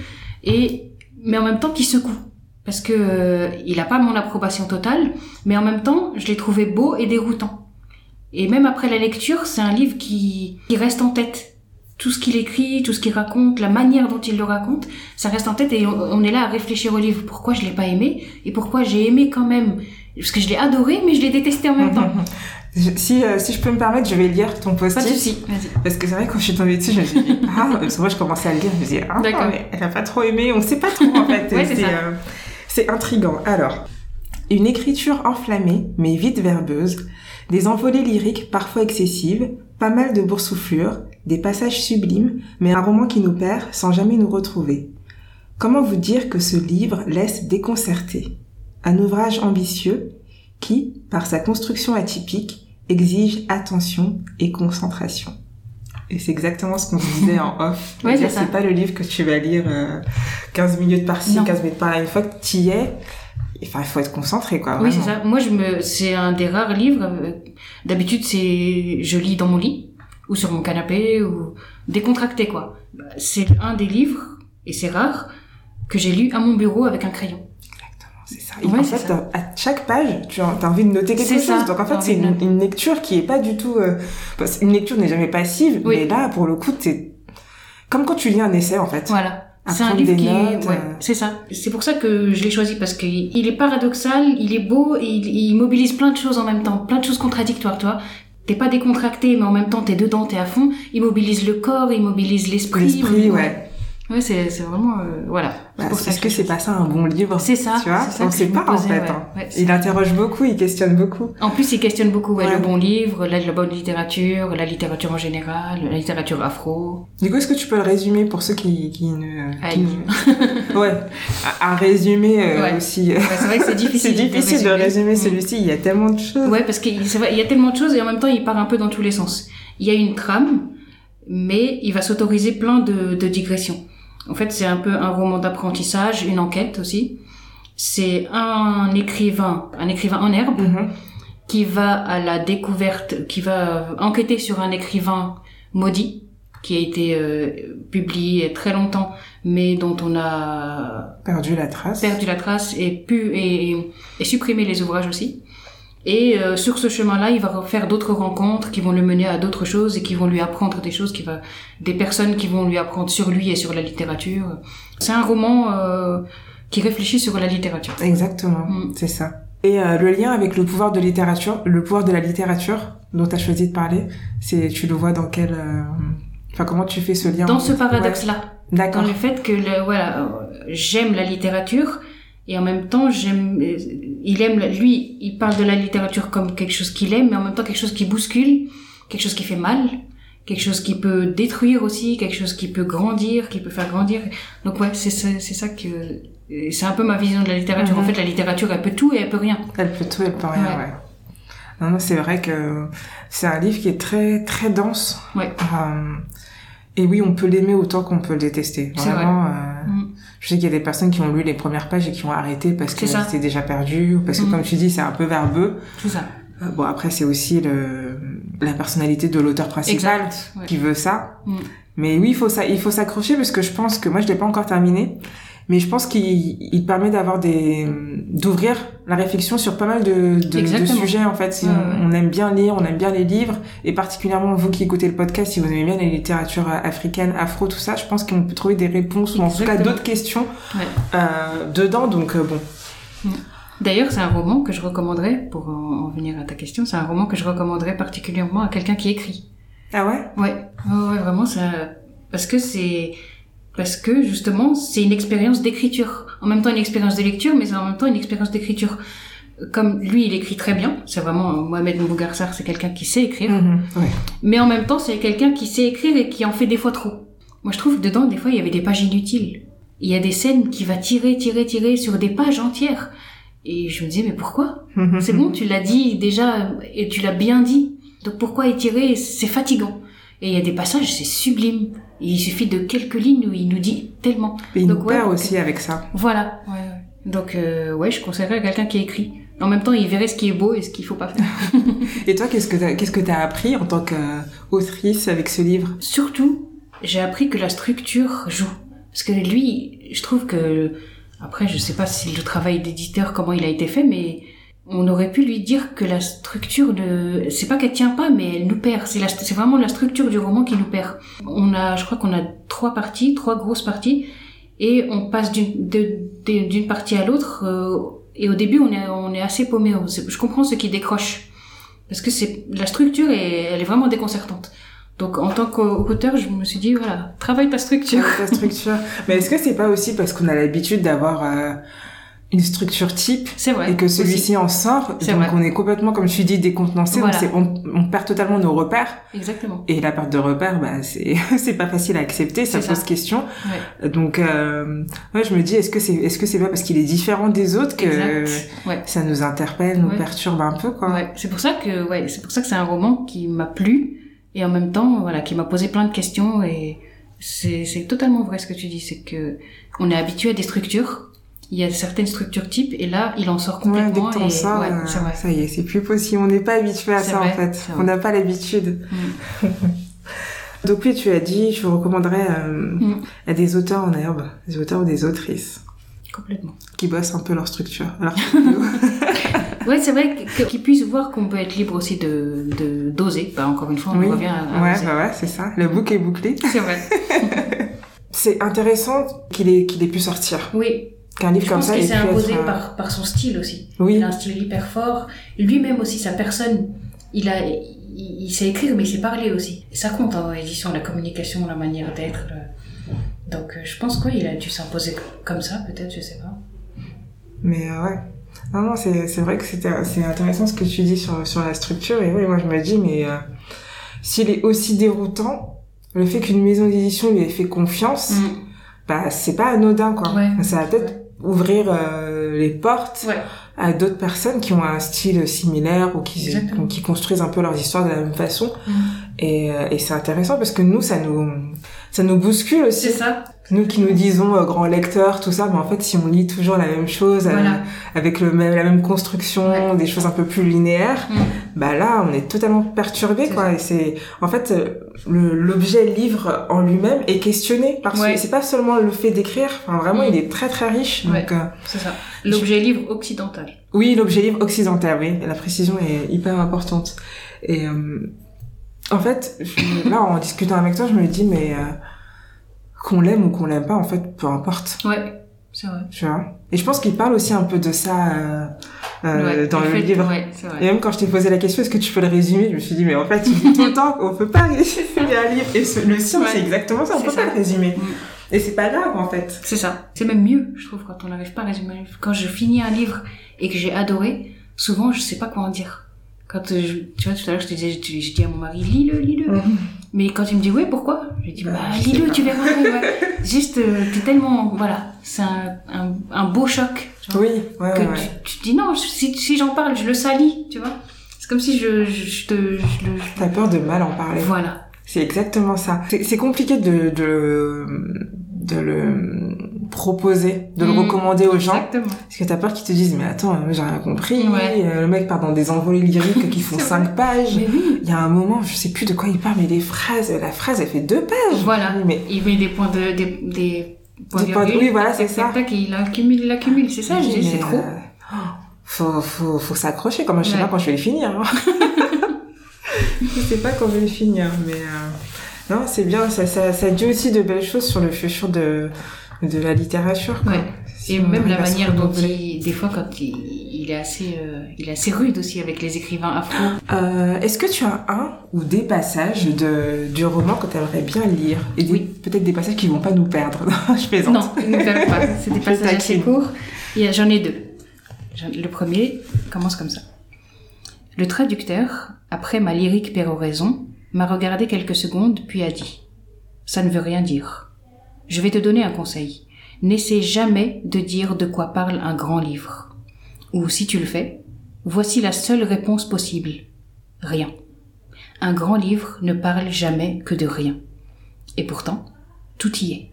et mais en même temps qui secoue. Parce que euh, il a pas mon approbation totale, mais en même temps, je l'ai trouvé beau et déroutant. Et même après la lecture, c'est un livre qui, qui reste en tête tout ce qu'il écrit, tout ce qu'il raconte, la manière dont il le raconte, ça reste en tête et on, est là à réfléchir au livre. Pourquoi je l'ai pas aimé et pourquoi j'ai aimé quand même? Parce que je l'ai adoré, mais je l'ai détesté en même temps. si, euh, si je peux me permettre, je vais lire ton post Pas de souci, Parce que c'est vrai, quand je suis tombée dessus, je me suis dit, ah, parce que moi je commençais à le lire, je me disais, ah, mais elle a pas trop aimé, on sait pas trop en fait. ouais, c'est euh, c'est intrigant. Alors, une écriture enflammée, mais vite verbeuse, des envolées lyriques parfois excessives, pas mal de boursouflures, des passages sublimes, mais un roman qui nous perd sans jamais nous retrouver. Comment vous dire que ce livre laisse déconcerter? Un ouvrage ambitieux qui, par sa construction atypique, exige attention et concentration. Et c'est exactement ce qu'on disait en off. ouais, c'est pas le livre que tu vas lire 15 euh, minutes par-ci, 15 minutes par-là. Une fois que tu y es, enfin, il faut être concentré, quoi. Oui, c'est ça. Moi, je me, c'est un des rares livres. Euh, d'habitude, c'est, je lis dans mon lit ou sur mon canapé ou décontracté quoi. C'est un des livres et c'est rare que j'ai lu à mon bureau avec un crayon. Exactement, c'est ça. Et en fait, à chaque page, tu as, envie de noter quelque chose. Donc en fait, c'est une, lecture qui est pas du tout. Euh, une lecture n'est jamais passive, mais là, pour le coup, c'est comme quand tu lis un essai en fait. Voilà. C'est un livre qui est, ouais, euh. c'est ça. C'est pour ça que je l'ai choisi parce qu'il est paradoxal, il est beau et il, il, mobilise plein de choses en même temps, plein de choses contradictoires, toi t'es pas décontracté, mais en même temps t'es dedans, t'es à fond. Il mobilise le corps, il mobilise l'esprit. L'esprit, ouais. Oui, c'est vraiment euh, voilà. Bah, Est-ce que c'est pas ça un bon livre C'est ça. Tu vois, on sait pas en fait. Hein. il interroge beaucoup, il questionne beaucoup. En plus, il questionne beaucoup le bon livre, la, la, bonne littérature, la littérature en général, la littérature afro. Du coup, est-ce que tu peux le résumer pour ceux qui, qui ne, qui ouais, un résumé euh, aussi. c'est vrai que c'est difficile. c'est difficile de résumer, mm. celui-ci. Il y a tellement de choses. Ouais, parce qu'il il y a tellement de choses et en même temps, il part un peu dans tous les sens. Il y a une trame, mais il va s'autoriser plein de, de digressions. En fait, c'est un peu un roman d'apprentissage, une enquête aussi. C'est un écrivain, un écrivain en herbe, mhm. qui va à la découverte, qui va enquêter sur un écrivain maudit, qui a été euh, publié très longtemps, mais dont on a perdu la trace, perdu la trace et pu et, et supprimer les ouvrages aussi. Et euh, sur ce chemin-là, il va faire d'autres rencontres qui vont le mener à d'autres choses et qui vont lui apprendre des choses, qui va des personnes qui vont lui apprendre sur lui et sur la littérature. C'est un roman euh, qui réfléchit sur la littérature. Exactement, mm. c'est ça. Et euh, le lien avec le pouvoir de littérature, le pouvoir de la littérature dont tu as choisi de parler, c'est tu le vois dans quel enfin comment tu fais ce lien Dans ce paradoxe-là. D'accord. Dans le fait que le, voilà, j'aime la littérature et en même temps j'aime il aime lui il parle de la littérature comme quelque chose qu'il aime mais en même temps quelque chose qui bouscule quelque chose qui fait mal quelque chose qui peut détruire aussi quelque chose qui peut grandir qui peut faire grandir. Donc ouais c'est ça c'est ça que c'est un peu ma vision de la littérature. En mhm. fait la littérature elle peut tout et elle peut rien. Elle peut tout et elle peut rien ouais, non, non c'est vrai que c'est un livre qui est très très dense. Ouais. Euh, et oui on peut l'aimer autant qu'on peut le détester. Vraiment vrai. Euh, mm. Je sais qu'il y a des personnes qui ont lu les premières pages et qui ont arrêté parce que c'était déjà perdu ou parce que, mm. comme tu dis, c'est un peu verbeux. C'est ça. Euh, bon, après, c'est aussi le, la personnalité de l'auteur principal qui veut ça. Mm. Mais oui, il faut ça, il faut s'accrocher parce que je pense que moi, je l'ai pas encore terminé mais je pense qu'il permet d'avoir des d'ouvrir la réflexion sur pas mal de, de, sujets en fait. On, aime bien lire on aime bien les livres et particulièrement vous qui écoutez le podcast si vous aimez bien la littérature africaine afro tout ça je pense qu'on peut trouver des réponses ou en tout cas d'autres questions euh, dedans. Donc euh, bon. D'ailleurs, c'est un roman que je recommanderais, pour en, venir à ta question, c'est un roman que je recommanderais particulièrement à quelqu'un qui écrit. Ah ouais. Ouais, ouais, vraiment, ça, parce que c'est, parce que justement c'est une expérience d'écriture. En même temps une expérience de lecture mais en même temps une expérience d'écriture. Comme lui il écrit très bien. C'est vraiment Mohamed Mbougarsar c'est quelqu'un qui sait écrire. Mhm, mais en même temps c'est quelqu'un qui sait écrire et qui en fait des fois trop. Moi je trouve que dedans des fois il y avait des pages inutiles. Il y a des scènes qui va tirer tirer tirer sur des pages entières. Et je me disais mais pourquoi mhm. c'est bon tu l'as dit déjà et tu l'as bien dit. Donc pourquoi étirer? C'est fatigant et il y a des passages c'est sublime il suffit de quelques lignes où il nous dit tellement. Et il nous perd aussi avec ça. Voilà. Ouais, ouais. Donc euh, ouais, je conseillerais à quelqu'un qui écrit. En même temps, il verrait ce qui est beau et ce qu'il faut pas faire. et toi, qu'est-ce que t'as, qu'est-ce que t'as appris en tant qu'autrice avec ce livre? Surtout, j'ai appris que la structure joue. Parce que lui, je trouve que après, je sais pas si le travail d'éditeur comment il a été fait, mais on aurait pu lui dire que la structure de c'est pas qu'elle tient pas mais elle nous perd c'est c'est vraiment la structure du roman qui nous perd on a je crois qu'on a trois parties trois grosses parties et on passe d'une d'une partie à l'autre euh, et au début on est on est assez paumé je comprends ce qui décroche parce que c'est la structure est elle est vraiment déconcertante donc en tant qu'auteur, je me suis dit voilà, travaille ta structure. Ta structure. Mais est-ce que c'est pas aussi parce qu'on a l'habitude d'avoir euh, une structure type vrai, et que celui-ci en sort. Donc on est complètement comme tu dis décontenancé. On, on, perd totalement nos repères. Exactement. Et la perte de repères bah c'est c'est pas facile à accepter ça pose question. Donc euh, ouais je me dis est-ce que c'est est-ce que c'est pas parce qu'il est différent des autres que ça nous interpelle nous perturbe un peu quoi. C'est pour ça que ouais c'est pour ça que c'est un roman qui m'a plu et en même temps voilà qui m'a posé plein de questions et c'est c'est totalement vrai ce que tu dis c'est que on est habitué à des structures il y a certaines structures types et là il en sort complètement ouais, dès et ça, ouais, vrai. ça y est c'est plus possible. On n'est pas habitué à ça en fait. on n'a pas l'habitude. Mm. donc oui tu as dit je recommanderais euh, mm. à des auteurs en herbe des auteurs ou des autrices. Complètement. Qui bossent un peu leur structure. Alors ouais c'est vrai qu'ils puissent voir qu'on peut être libre aussi de d'oser. Bah, encore une fois on revient à, ouais bah ouais c'est ça. Le bouc est bouclé. C'est vrai. C'est intéressant qu'il ait qu'il ait pu sortir. Oui qu'un livre je comme pense ça qu'il s'est imposé par, par son style aussi. Oui. Il a un style hyper fort. Lui-même aussi, sa personne, il a, il, sait écrire, mais il sait parler aussi. Et ça compte en édition, la communication, la manière d'être. Donc, euh, je pense quoi, il a dû s'imposer comme ça, peut-être, je sais pas. Mais euh, ouais. Non, non, c'est, c'est vrai que c'était, c'est intéressant ce que tu dis sur, sur la structure. Et oui, moi je me dis, mais euh, s'il est aussi déroutant, le fait qu'une maison d'édition lui ait fait confiance, Mm. bah c'est pas anodin quoi. Ouais. Ça va peut-être ouvrir euh, les portes Ouais. à d'autres personnes qui ont un style similaire ou qui, construisent un peu leur histoire de la même façon. Mm. Et, euh, et c'est intéressant parce que nous, ça nous, ça nous bouscule aussi. C'est ça. Nous qui nous disons euh, grands lecteurs, tout ça, mais en fait, si on lit toujours la même chose, euh, Voilà. avec le même, la même construction, Ouais. des choses un peu plus linéaires, Mm. bah là, on est totalement perturbé, quoi. ça. Et c'est, en fait, euh, l'objet livre en lui-même est questionné parce Ouais. que c'est pas seulement le fait d'écrire. Enfin, vraiment, Mm. il est très très riche. Ouais. Donc, euh, C'est ça. L'objet livre occidental. oui, l'objet livre occidental, oui. La précision est hyper importante. Et euh, en fait, je- là, en discutant avec toi, je me dis, mais euh, qu'on l'aime ou qu'on l'aime pas, en fait, peu importe. Ouais, c'est vrai. Tu vois? Et je pense qu'il parle aussi un peu de ça euh, euh, Ouais, dans le fait, livre. Ouais, c'est Et vrai. même quand je t'ai posé la question, est-ce que tu peux le résumer? Je me suis dit, mais en fait, il dit tout le temps qu'on peut pas résumer un livre. Et ce- le sien, Ouais. c'est exactement ça, on peut ça. pas le résumer. Mm. Et c'est pas grave, en fait. C'est ça. C'est même mieux, je trouve, quand on n'arrive pas à résumer un livre. Quand je finis un livre et que j'ai adoré, souvent, je sais pas quoi en dire. Quand, euh, je- tu vois, tout à l'heure, je te disais, je, je dis à mon mari, lis-le, lis-le. Mais quand il me dit, ouais, pourquoi? Je lui dis, Bah, bah, lis-le, tu verras. ouais. Juste, euh, t'es tellement, voilà, c'est un, un, un beau choc. vois, Oui, ouais, que ouais, tu, tu dis, non, si, si j'en parle, je le salis, tu vois. C'est comme si je, je, te, je je- T'as peur de mal en parler. voilà. C'est exactement ça. C'est c'est compliqué de, de, de le proposer, de le Mm. recommander aux gens. Exactement. Parce que t'as peur qu'ils te disent, mais attends, j'ai rien compris. Ouais. Euh, Le mec part dans des envolées lyriques qui font cinq pages. Mais oui. Il y a un moment, je sais plus de quoi il parle, mais les phrases, la phrase, elle fait deux pages. Voilà. Mais Il met des points de, des, des points Des points de- oui, voilà, c'est ça. tac, il accumule, il accumule. C'est ça, je dis, c'est trop. euh, oh, faut, faut, faut s'accrocher. Comme je sais Ouais. pas quand je vais les finir. hein. je sais pas quand je vais les finir, mais euh, non, c'est bien. Ça, ça, ça dit aussi de belles choses sur le futur de, de la littérature. Quoi. Ouais. Et même la manière dont il, des fois, quand il, il est assez, euh, il est assez rude aussi avec les écrivains afro. Euh, Est-ce que tu as un ou des passages de, du roman que tu aimerais bien lire? Et des- Oui. peut-être des passages qui vont pas nous perdre. Je plaisante. Non, il ne perd pas. C'est des passages assez courts. J'en ai deux. Le premier commence comme ça. Le traducteur, après ma lyrique péroraison, m'a regardé quelques secondes puis a dit Ça ne veut rien dire. Je vais te donner un conseil. N'essaie jamais de dire de quoi parle un grand livre. Ou si tu le fais, voici la seule réponse possible. Rien. Un grand livre ne parle jamais que de rien. Et pourtant, tout y est.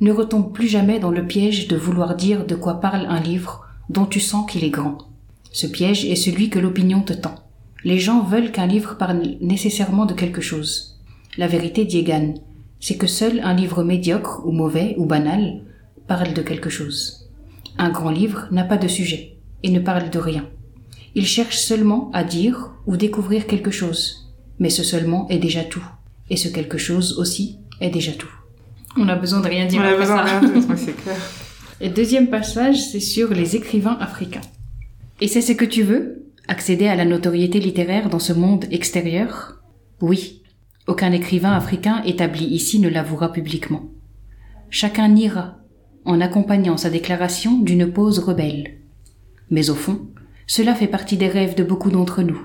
Ne retombe plus jamais dans le piège de vouloir dire de quoi parle un livre dont tu sens qu'il est grand. Ce piège est celui que l'opinion te tend. Les gens veulent qu'un livre parle nécessairement de quelque chose. La vérité, dit Egan, c'est que seul un livre médiocre ou mauvais ou banal parle de quelque chose. Un grand livre n'a pas de sujet et ne parle de rien. Il cherche seulement à dire ou découvrir quelque chose. Mais ce seulement est déjà tout. Et ce quelque chose aussi est déjà tout. On a besoin de rien dire On a après besoin ça. de rien d'autre, c'est clair. Et deuxième passage, c'est sur les écrivains africains. Et c'est ce que tu veux? Accéder à la notoriété littéraire dans ce monde extérieur? Oui. Aucun écrivain africain établi ici ne l'avouera publiquement. Chacun niera, en accompagnant sa déclaration d'une pose rebelle. Mais au fond, cela fait partie des rêves de beaucoup d'entre nous.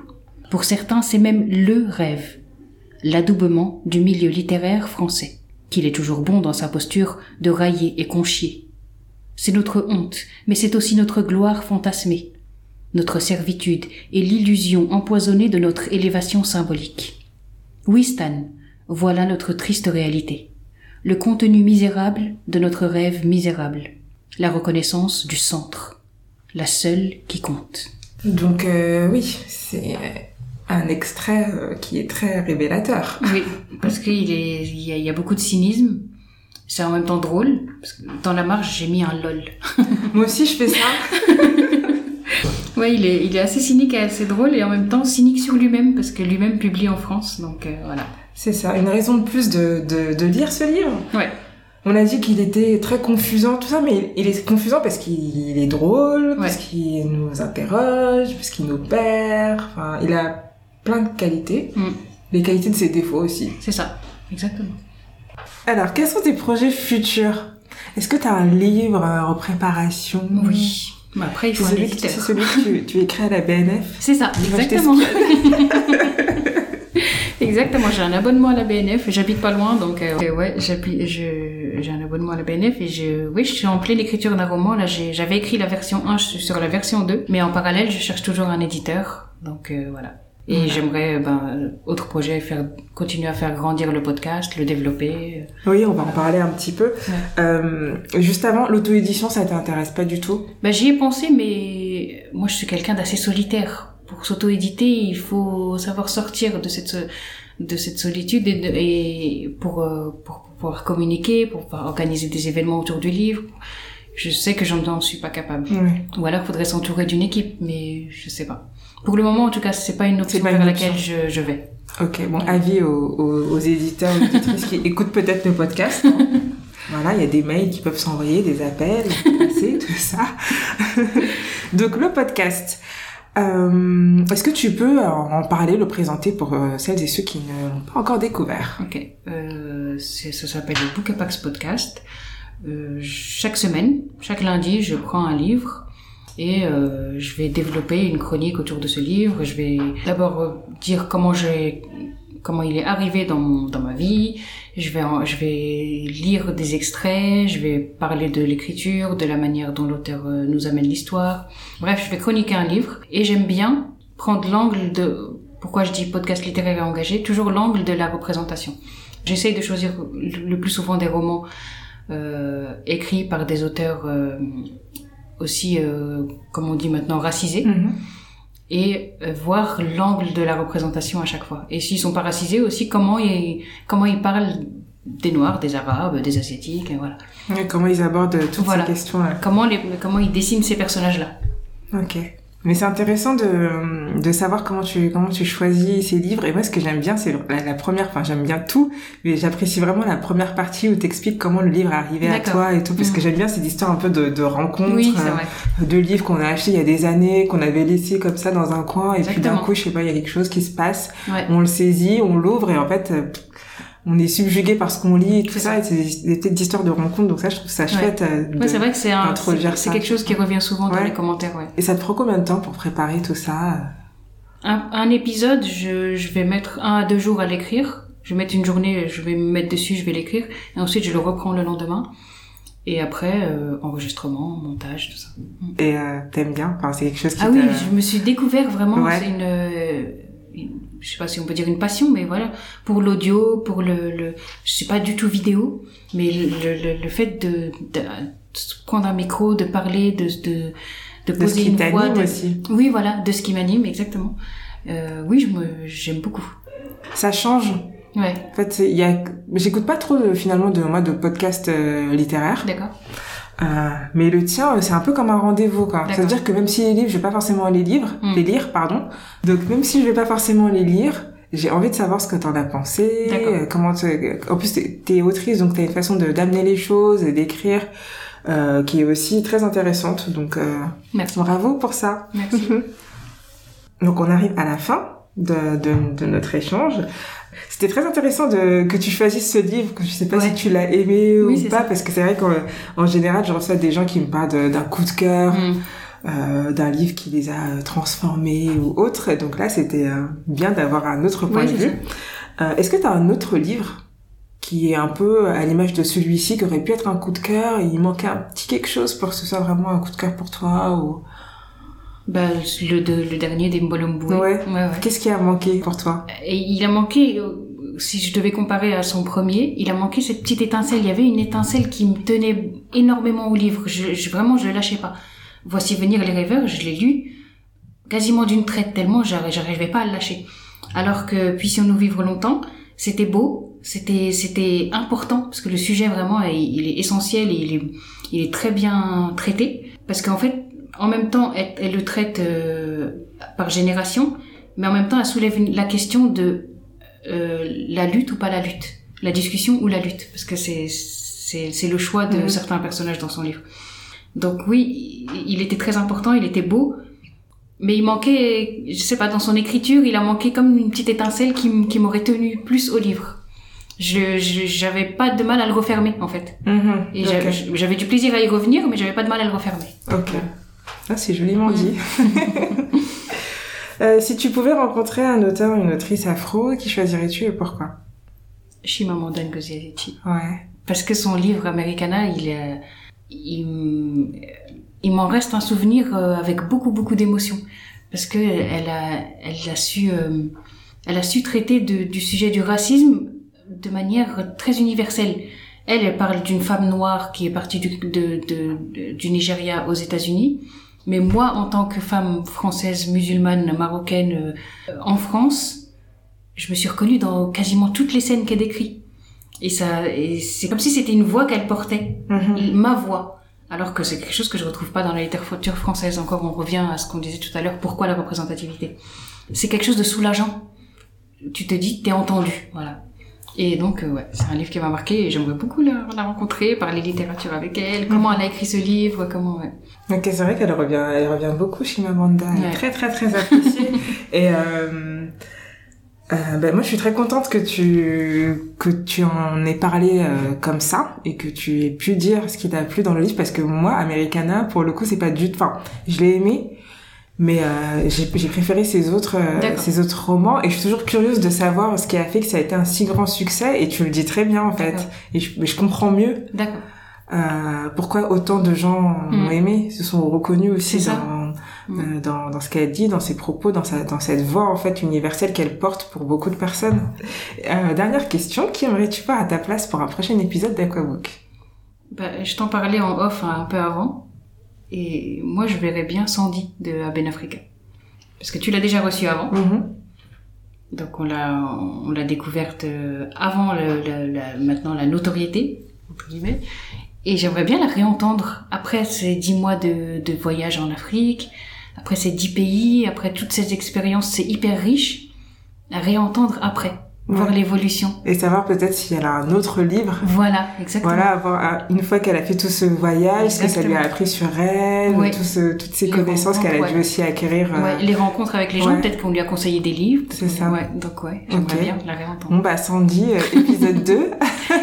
Pour certains, c'est même LE rêve. L'adoubement du milieu littéraire français, qu'il est toujours bon dans sa posture de railler et conchier. C'est notre honte, mais c'est aussi notre gloire fantasmée, notre servitude et l'illusion empoisonnée de notre élévation symbolique. Oui, Stan, voilà notre triste réalité. Le contenu misérable de notre rêve misérable. La reconnaissance du centre. La seule qui compte. Donc euh, oui, c'est un extrait euh, qui est très révélateur. Oui, parce qu'il est, il y, a, il y a beaucoup de cynisme. C'est en même temps drôle. Parce que dans la marge, j'ai mis un lol. Moi aussi, je fais ça. Ouais, il est, il est assez cynique et assez drôle et en même temps cynique sur lui-même parce que lui-même publie en France. Donc euh, voilà. C'est ça, une raison de plus de, de, de lire ce livre. Ouais. On a dit qu'il était très confusant, tout ça, mais il est confusant parce qu'il est drôle, parce qu'il nous interroge, parce qu'il nous perd. Enfin, il a plein de qualités. Mm. Les qualités de ses défauts aussi. C'est ça. Exactement. Alors, quels sont tes projets futurs? Est-ce que tu as un livre en préparation? Oui. Mais après, il faut un éditeur. C'est celui que tu, tu écris à la BNF C'est ça, exactement. Exactement, j'ai un abonnement à la BNF, j'habite pas loin, donc euh, ouais, j'ai un abonnement à la BNF et je, oui, je suis en pleine écriture d'un roman. Là, j'avais écrit la version 1, je suis sur la version 2, mais en parallèle, je cherche toujours un éditeur, donc euh, voilà. Et j'aimerais, ben, autre projet, faire, continuer à faire grandir le podcast, le développer. Oui, on va en parler un petit peu. Euh, juste avant, l'auto-édition, ça t'intéresse pas du tout? Ben, j'y ai pensé, mais moi, je suis quelqu'un d'assez solitaire. Pour s'auto-éditer, il faut savoir sortir de cette, de cette solitude et, pour, euh, pour, pouvoir communiquer, pour pouvoir organiser des événements autour du livre. Je sais que j'en suis pas capable. Ou alors, il faudrait s'entourer d'une équipe, mais je sais pas. Pour le moment, en tout cas, c'est pas une option vers laquelle je, je, vais. Ok, bon, avis aux, aux, aux éditeurs, aux éditrices qui écoutent peut-être le podcast. Voilà, il y a des mails qui peuvent s'envoyer, des appels, passer, tout ça. Donc le podcast. Euh, Est-ce que tu peux en parler, le présenter pour euh, celles et ceux qui ne l'ont pas encore découvert? Ok, euh, ça s'appelle le Book Podcast. Euh, chaque semaine, chaque lundi, je prends un livre et euh, je vais développer une chronique autour de ce livre. Je vais d'abord euh, dire comment il est arrivé dans ma vie. Je vais lire des extraits, je vais parler de l'écriture, de la manière dont l'auteur euh, nous amène l'histoire. Bref, je vais chroniquer un livre et j'aime bien prendre l'angle de pourquoi je dis podcast littéraire et engagé, toujours l'angle de la représentation. J'essaye de choisir le plus souvent des romans écrits par des auteurs aussi, euh, comme on dit maintenant, racisés. Mhm. Et euh, voir l'angle de la représentation à chaque fois. Et s'ils sont pas racisés aussi, comment ils, comment ils parlent des Noirs, des Arabes, des Asiatiques, et voilà. Et comment ils abordent toutes Voilà. ces questions-là Comment, les, comment ils dessinent ces personnages-là. Ok. Mais c'est intéressant de, de savoir comment tu, comment tu choisis ces livres. Et moi, ce que j'aime bien, c'est la, la première, enfin, j'aime bien tout, mais j'apprécie vraiment la première partie où t'expliques comment le livre est arrivé à toi et tout, parce que Mhm. j'aime bien cette histoire un peu de, de rencontres, Oui, euh, de livres qu'on a achetés il y a des années, qu'on avait laissés comme ça dans un coin, et puis d'un coup, je sais pas, il y a quelque chose qui se passe, Ouais. on le saisit, on l'ouvre, et en fait, euh, on est subjugué par ce qu'on lit et tout ça, et c'est des petites histoires de rencontres, donc ça, je trouve ça chouette. euh, Ouais, c'est vrai que c'est un, c'est quelque chose qui revient souvent dans les commentaires, ouais. Et ça te prend combien de temps pour préparer tout ça Un, un épisode, je, je vais mettre un à deux jours à l'écrire. Je vais mettre une journée, je vais me mettre dessus, je vais l'écrire. Et ensuite, je le reprends le lendemain. Et après, euh, enregistrement, montage, tout ça. Et euh, t'aimes bien? Enfin, c'est quelque chose qui Ah oui, je me suis découvert vraiment, Ouais. c'est euh, une- je sais pas si on peut dire une passion, mais voilà, pour l'audio, pour le, le, je suis pas du tout vidéo, mais le, le, le fait de, prendre un micro, de parler, de, de, de de ce poser qui une voix, de, aussi. oui, voilà, de ce qui m'anime, exactement. Euh, oui, je me, j'aime beaucoup. Ça change. Ouais, En fait, il y a... j'écoute pas trop euh, finalement de moi de podcasts euh, littéraires, d'accord. Euh, mais le tien, euh, c'est un peu comme un rendez-vous, quoi. Ça veut D'accord. dire que même si les livres, je vais pas forcément les lire, Mm. les lire, pardon. Donc même si je vais pas forcément les lire, j'ai envie de savoir ce que t'en as pensé, euh, comment. En plus, t'es autrice, donc t'as une façon de d'amener les choses et d'écrire euh, qui est aussi très intéressante. Donc euh, Merci. bravo pour ça. Merci. Donc on arrive à la fin de, de, de notre échange. C'était très intéressant de, que tu choisisses ce livre, que je sais pas Ouais. si tu l'as aimé Oui, ou pas, ça. parce que c'est vrai qu'en en général, je reçois des gens qui me parlent d'un coup de cœur, Mm. euh, d'un livre qui les a euh, transformés ou autre. Donc là, c'était euh, bien d'avoir un autre point Ouais, de vue. Euh, Est-ce que tu as un autre livre qui est un peu à l'image de celui-ci, qui aurait pu être un coup de cœur, et il manquait un petit quelque chose pour que ce soit vraiment un coup de cœur pour toi ou... Bah, le, de- le dernier des Mbolomboué. Ouais. ouais, ouais. Qu'est-ce qui a manqué pour toi? Et il a manqué, euh, si je devais comparer à son premier, il a manqué cette petite étincelle. Il y avait une étincelle qui me tenait énormément au livre. Je, je- vraiment, je lâchais pas. Voici venir les rêveurs, je l'ai lu quasiment d'une traite tellement j'arri- j'arrivais pas à le lâcher. Alors que Puissions-nous vivre longtemps, c'était beau, c'était c'était important parce que le sujet vraiment il, il est essentiel et il est il est très bien traité parce qu'en fait en même temps elle, elle le traite euh, par génération mais en même temps elle soulève une- la question de euh, la lutte ou pas la lutte, la discussion ou la lutte? Parce que c'est le choix de Mhm. certains personnages dans son livre. Donc oui, il- était très important, il était beau, mais il manquait, je sais pas, dans son écriture, il a manqué comme une petite étincelle qui, m'aurait tenu plus au livre. je j'avais pas de mal à le refermer en fait. Mhm. Et j'avais du plaisir à y revenir, mais j'avais pas de mal à le refermer. Ok. Ah, c'est joliment dit. euh, si tu pouvais rencontrer un auteur, une autrice afro, qui choisirais-tu et pourquoi? Chimamanda Ngozi Adichie. Ouais. Parce que son livre Americana, il est, il, il m'en reste un souvenir euh, avec beaucoup beaucoup d'émotions parce que elle a elle a su euh, elle a su traiter de, du sujet du racisme de manière très universelle. Elle, elle parle d'une femme noire qui est partie du, de, de, du Nigeria aux États-Unis. Mais moi, en tant que femme française, musulmane, marocaine, euh, en France, je me suis reconnue dans quasiment toutes les scènes qu'elle décrit. Et ça, et c'est comme si c'était une voix qu'elle portait, Mhm. ma voix. Alors que c'est quelque chose que je retrouve pas dans la littérature française. Encore, on revient à ce qu'on disait tout à l'heure. Pourquoi la représentativité? C'est quelque chose de soulageant. Tu te dis t'es entendu, voilà. Et donc, euh, ouais, c'est un livre qui m'a marqué et j'aimerais beaucoup la, la rencontrer, parler littérature avec elle, comment elle a écrit ce livre, comment, ouais. Ok, c'est vrai qu'elle revient, elle revient beaucoup chez Mamanda. Elle est très, très, très appréciée. Et euh, euh, ben, moi, je suis très contente que tu que tu en aies parlé euh, comme ça et que tu aies pu dire ce qui t'a plu dans le livre parce que moi, Americana, pour le coup, c'est pas du tout. Enfin, je l'ai aimé, mais euh, j'ai préféré ses autres euh, ses autres romans et je suis toujours curieuse de savoir ce qui a fait que ça a été un si grand succès. Et tu le dis très bien en fait. Et je, mais je comprends mieux D'accord. Euh, pourquoi autant de gens l'ont Mm. aimé, se sont reconnus aussi dans, Mm. euh, dans, dans ce qu'elle dit, dans ses propos, dans, sa, dans cette voix en fait universelle qu'elle porte pour beaucoup de personnes. Euh, dernière question, qui aimerais-tu voir à ta place pour un prochain épisode d'Aquabook? Bah, je t'en parlais en off hein, un peu avant. Et moi, je verrais bien Sandy de Aben Africa. Parce que tu l'as déjà reçue avant. Mhm. Donc on l'a on l'a découverte euh, avant le, le- la, maintenant la notoriété entre guillemets et j'aimerais bien la réentendre après ces dix mois de, de voyage en Afrique après ces dix pays après toutes ces expériences c'est hyper riche à réentendre après voir l'évolution Et savoir peut-être si elle a un autre livre. voilà exactement Voilà, avoir un- une fois qu'elle a fait tout ce voyage, ce que ça lui a appris sur elle, tout ce- toutes ces Les connaissances qu'elle a dû ouais. aussi acquérir. euh, Ouais, les rencontres avec les gens peut-être qu'on lui a conseillé des livres C'est ça. ouais donc ouais j'aimerais Ok. bien la réentendre Bon bah Sandy, euh, épisode 2.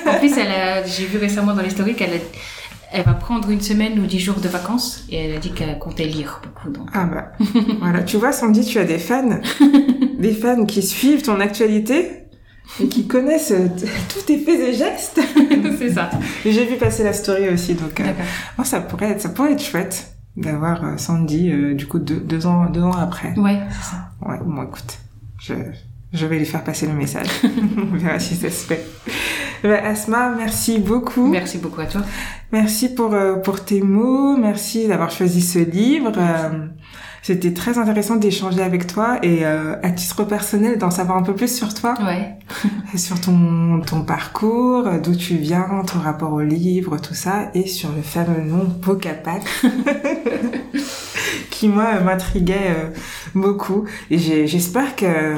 En plus, elle a, j'ai vu récemment dans l'historique qu'elle a- elle va prendre une semaine ou dix jours de vacances et elle a dit qu'elle comptait lire beaucoup. Donc. Ah bah, voilà. Tu vois, Sandy, tu as des fans. des fans qui suivent ton actualité et qui connaissent euh, tous tes faits et gestes. c'est ça. Et J'ai vu passer la story aussi, donc euh, D'accord. moi, ça pourrait être, ça pourrait être chouette d'avoir euh, Sandy, euh, du coup, deux, deux ans, deux ans après. Ouais, c'est ça. Ouais, bon, écoute, je, je vais lui faire passer le message. On verra si ça se fait. Bah, Asma, merci beaucoup. Merci beaucoup à toi. Merci pour, pour tes mots, merci d'avoir choisi ce livre. C'était très intéressant d'échanger avec toi et euh, à titre personnel d'en savoir un peu plus sur toi, Ouais. sur ton, ton parcours, euh, d'où tu viens, ton rapport au livre, tout ça, et sur le fameux nom Bocapac, qui moi euh, m'intriguait euh, beaucoup. Et j'espère que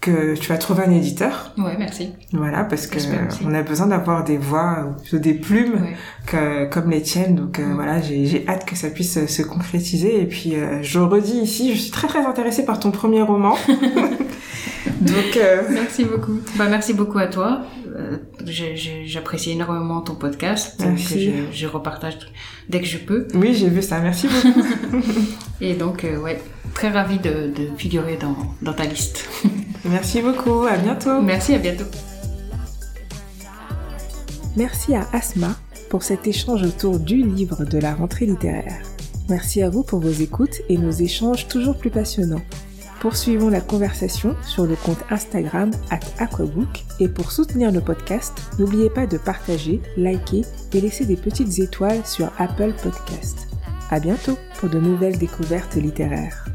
que tu vas trouver un éditeur, Ouais, merci. voilà, parce que on a besoin d'avoir des voix, ou plutôt des plumes Ouais. que, comme les tiennes. Donc euh, voilà, j'ai hâte que ça puisse euh, se concrétiser. Et puis euh, je redis ici, je suis très très intéressée par ton premier roman. donc euh, Merci beaucoup. Bah, merci beaucoup à toi. J'apprécie énormément ton podcast. Merci. Je, je repartage dès que je peux. oui, j'ai vu ça. Merci beaucoup. Et donc, ouais, très ravie de, de figurer dans, dans ta liste. Merci beaucoup. À bientôt. Merci, à bientôt. Merci à Asma pour cet échange autour du livre de la rentrée littéraire. Merci à vous pour vos écoutes et nos échanges toujours plus passionnants. Poursuivons la conversation sur le compte Instagram at Aquabook et pour soutenir le podcast, n'oubliez pas de partager, liker et laisser des petites étoiles sur Apple Podcast. À bientôt pour de nouvelles découvertes littéraires.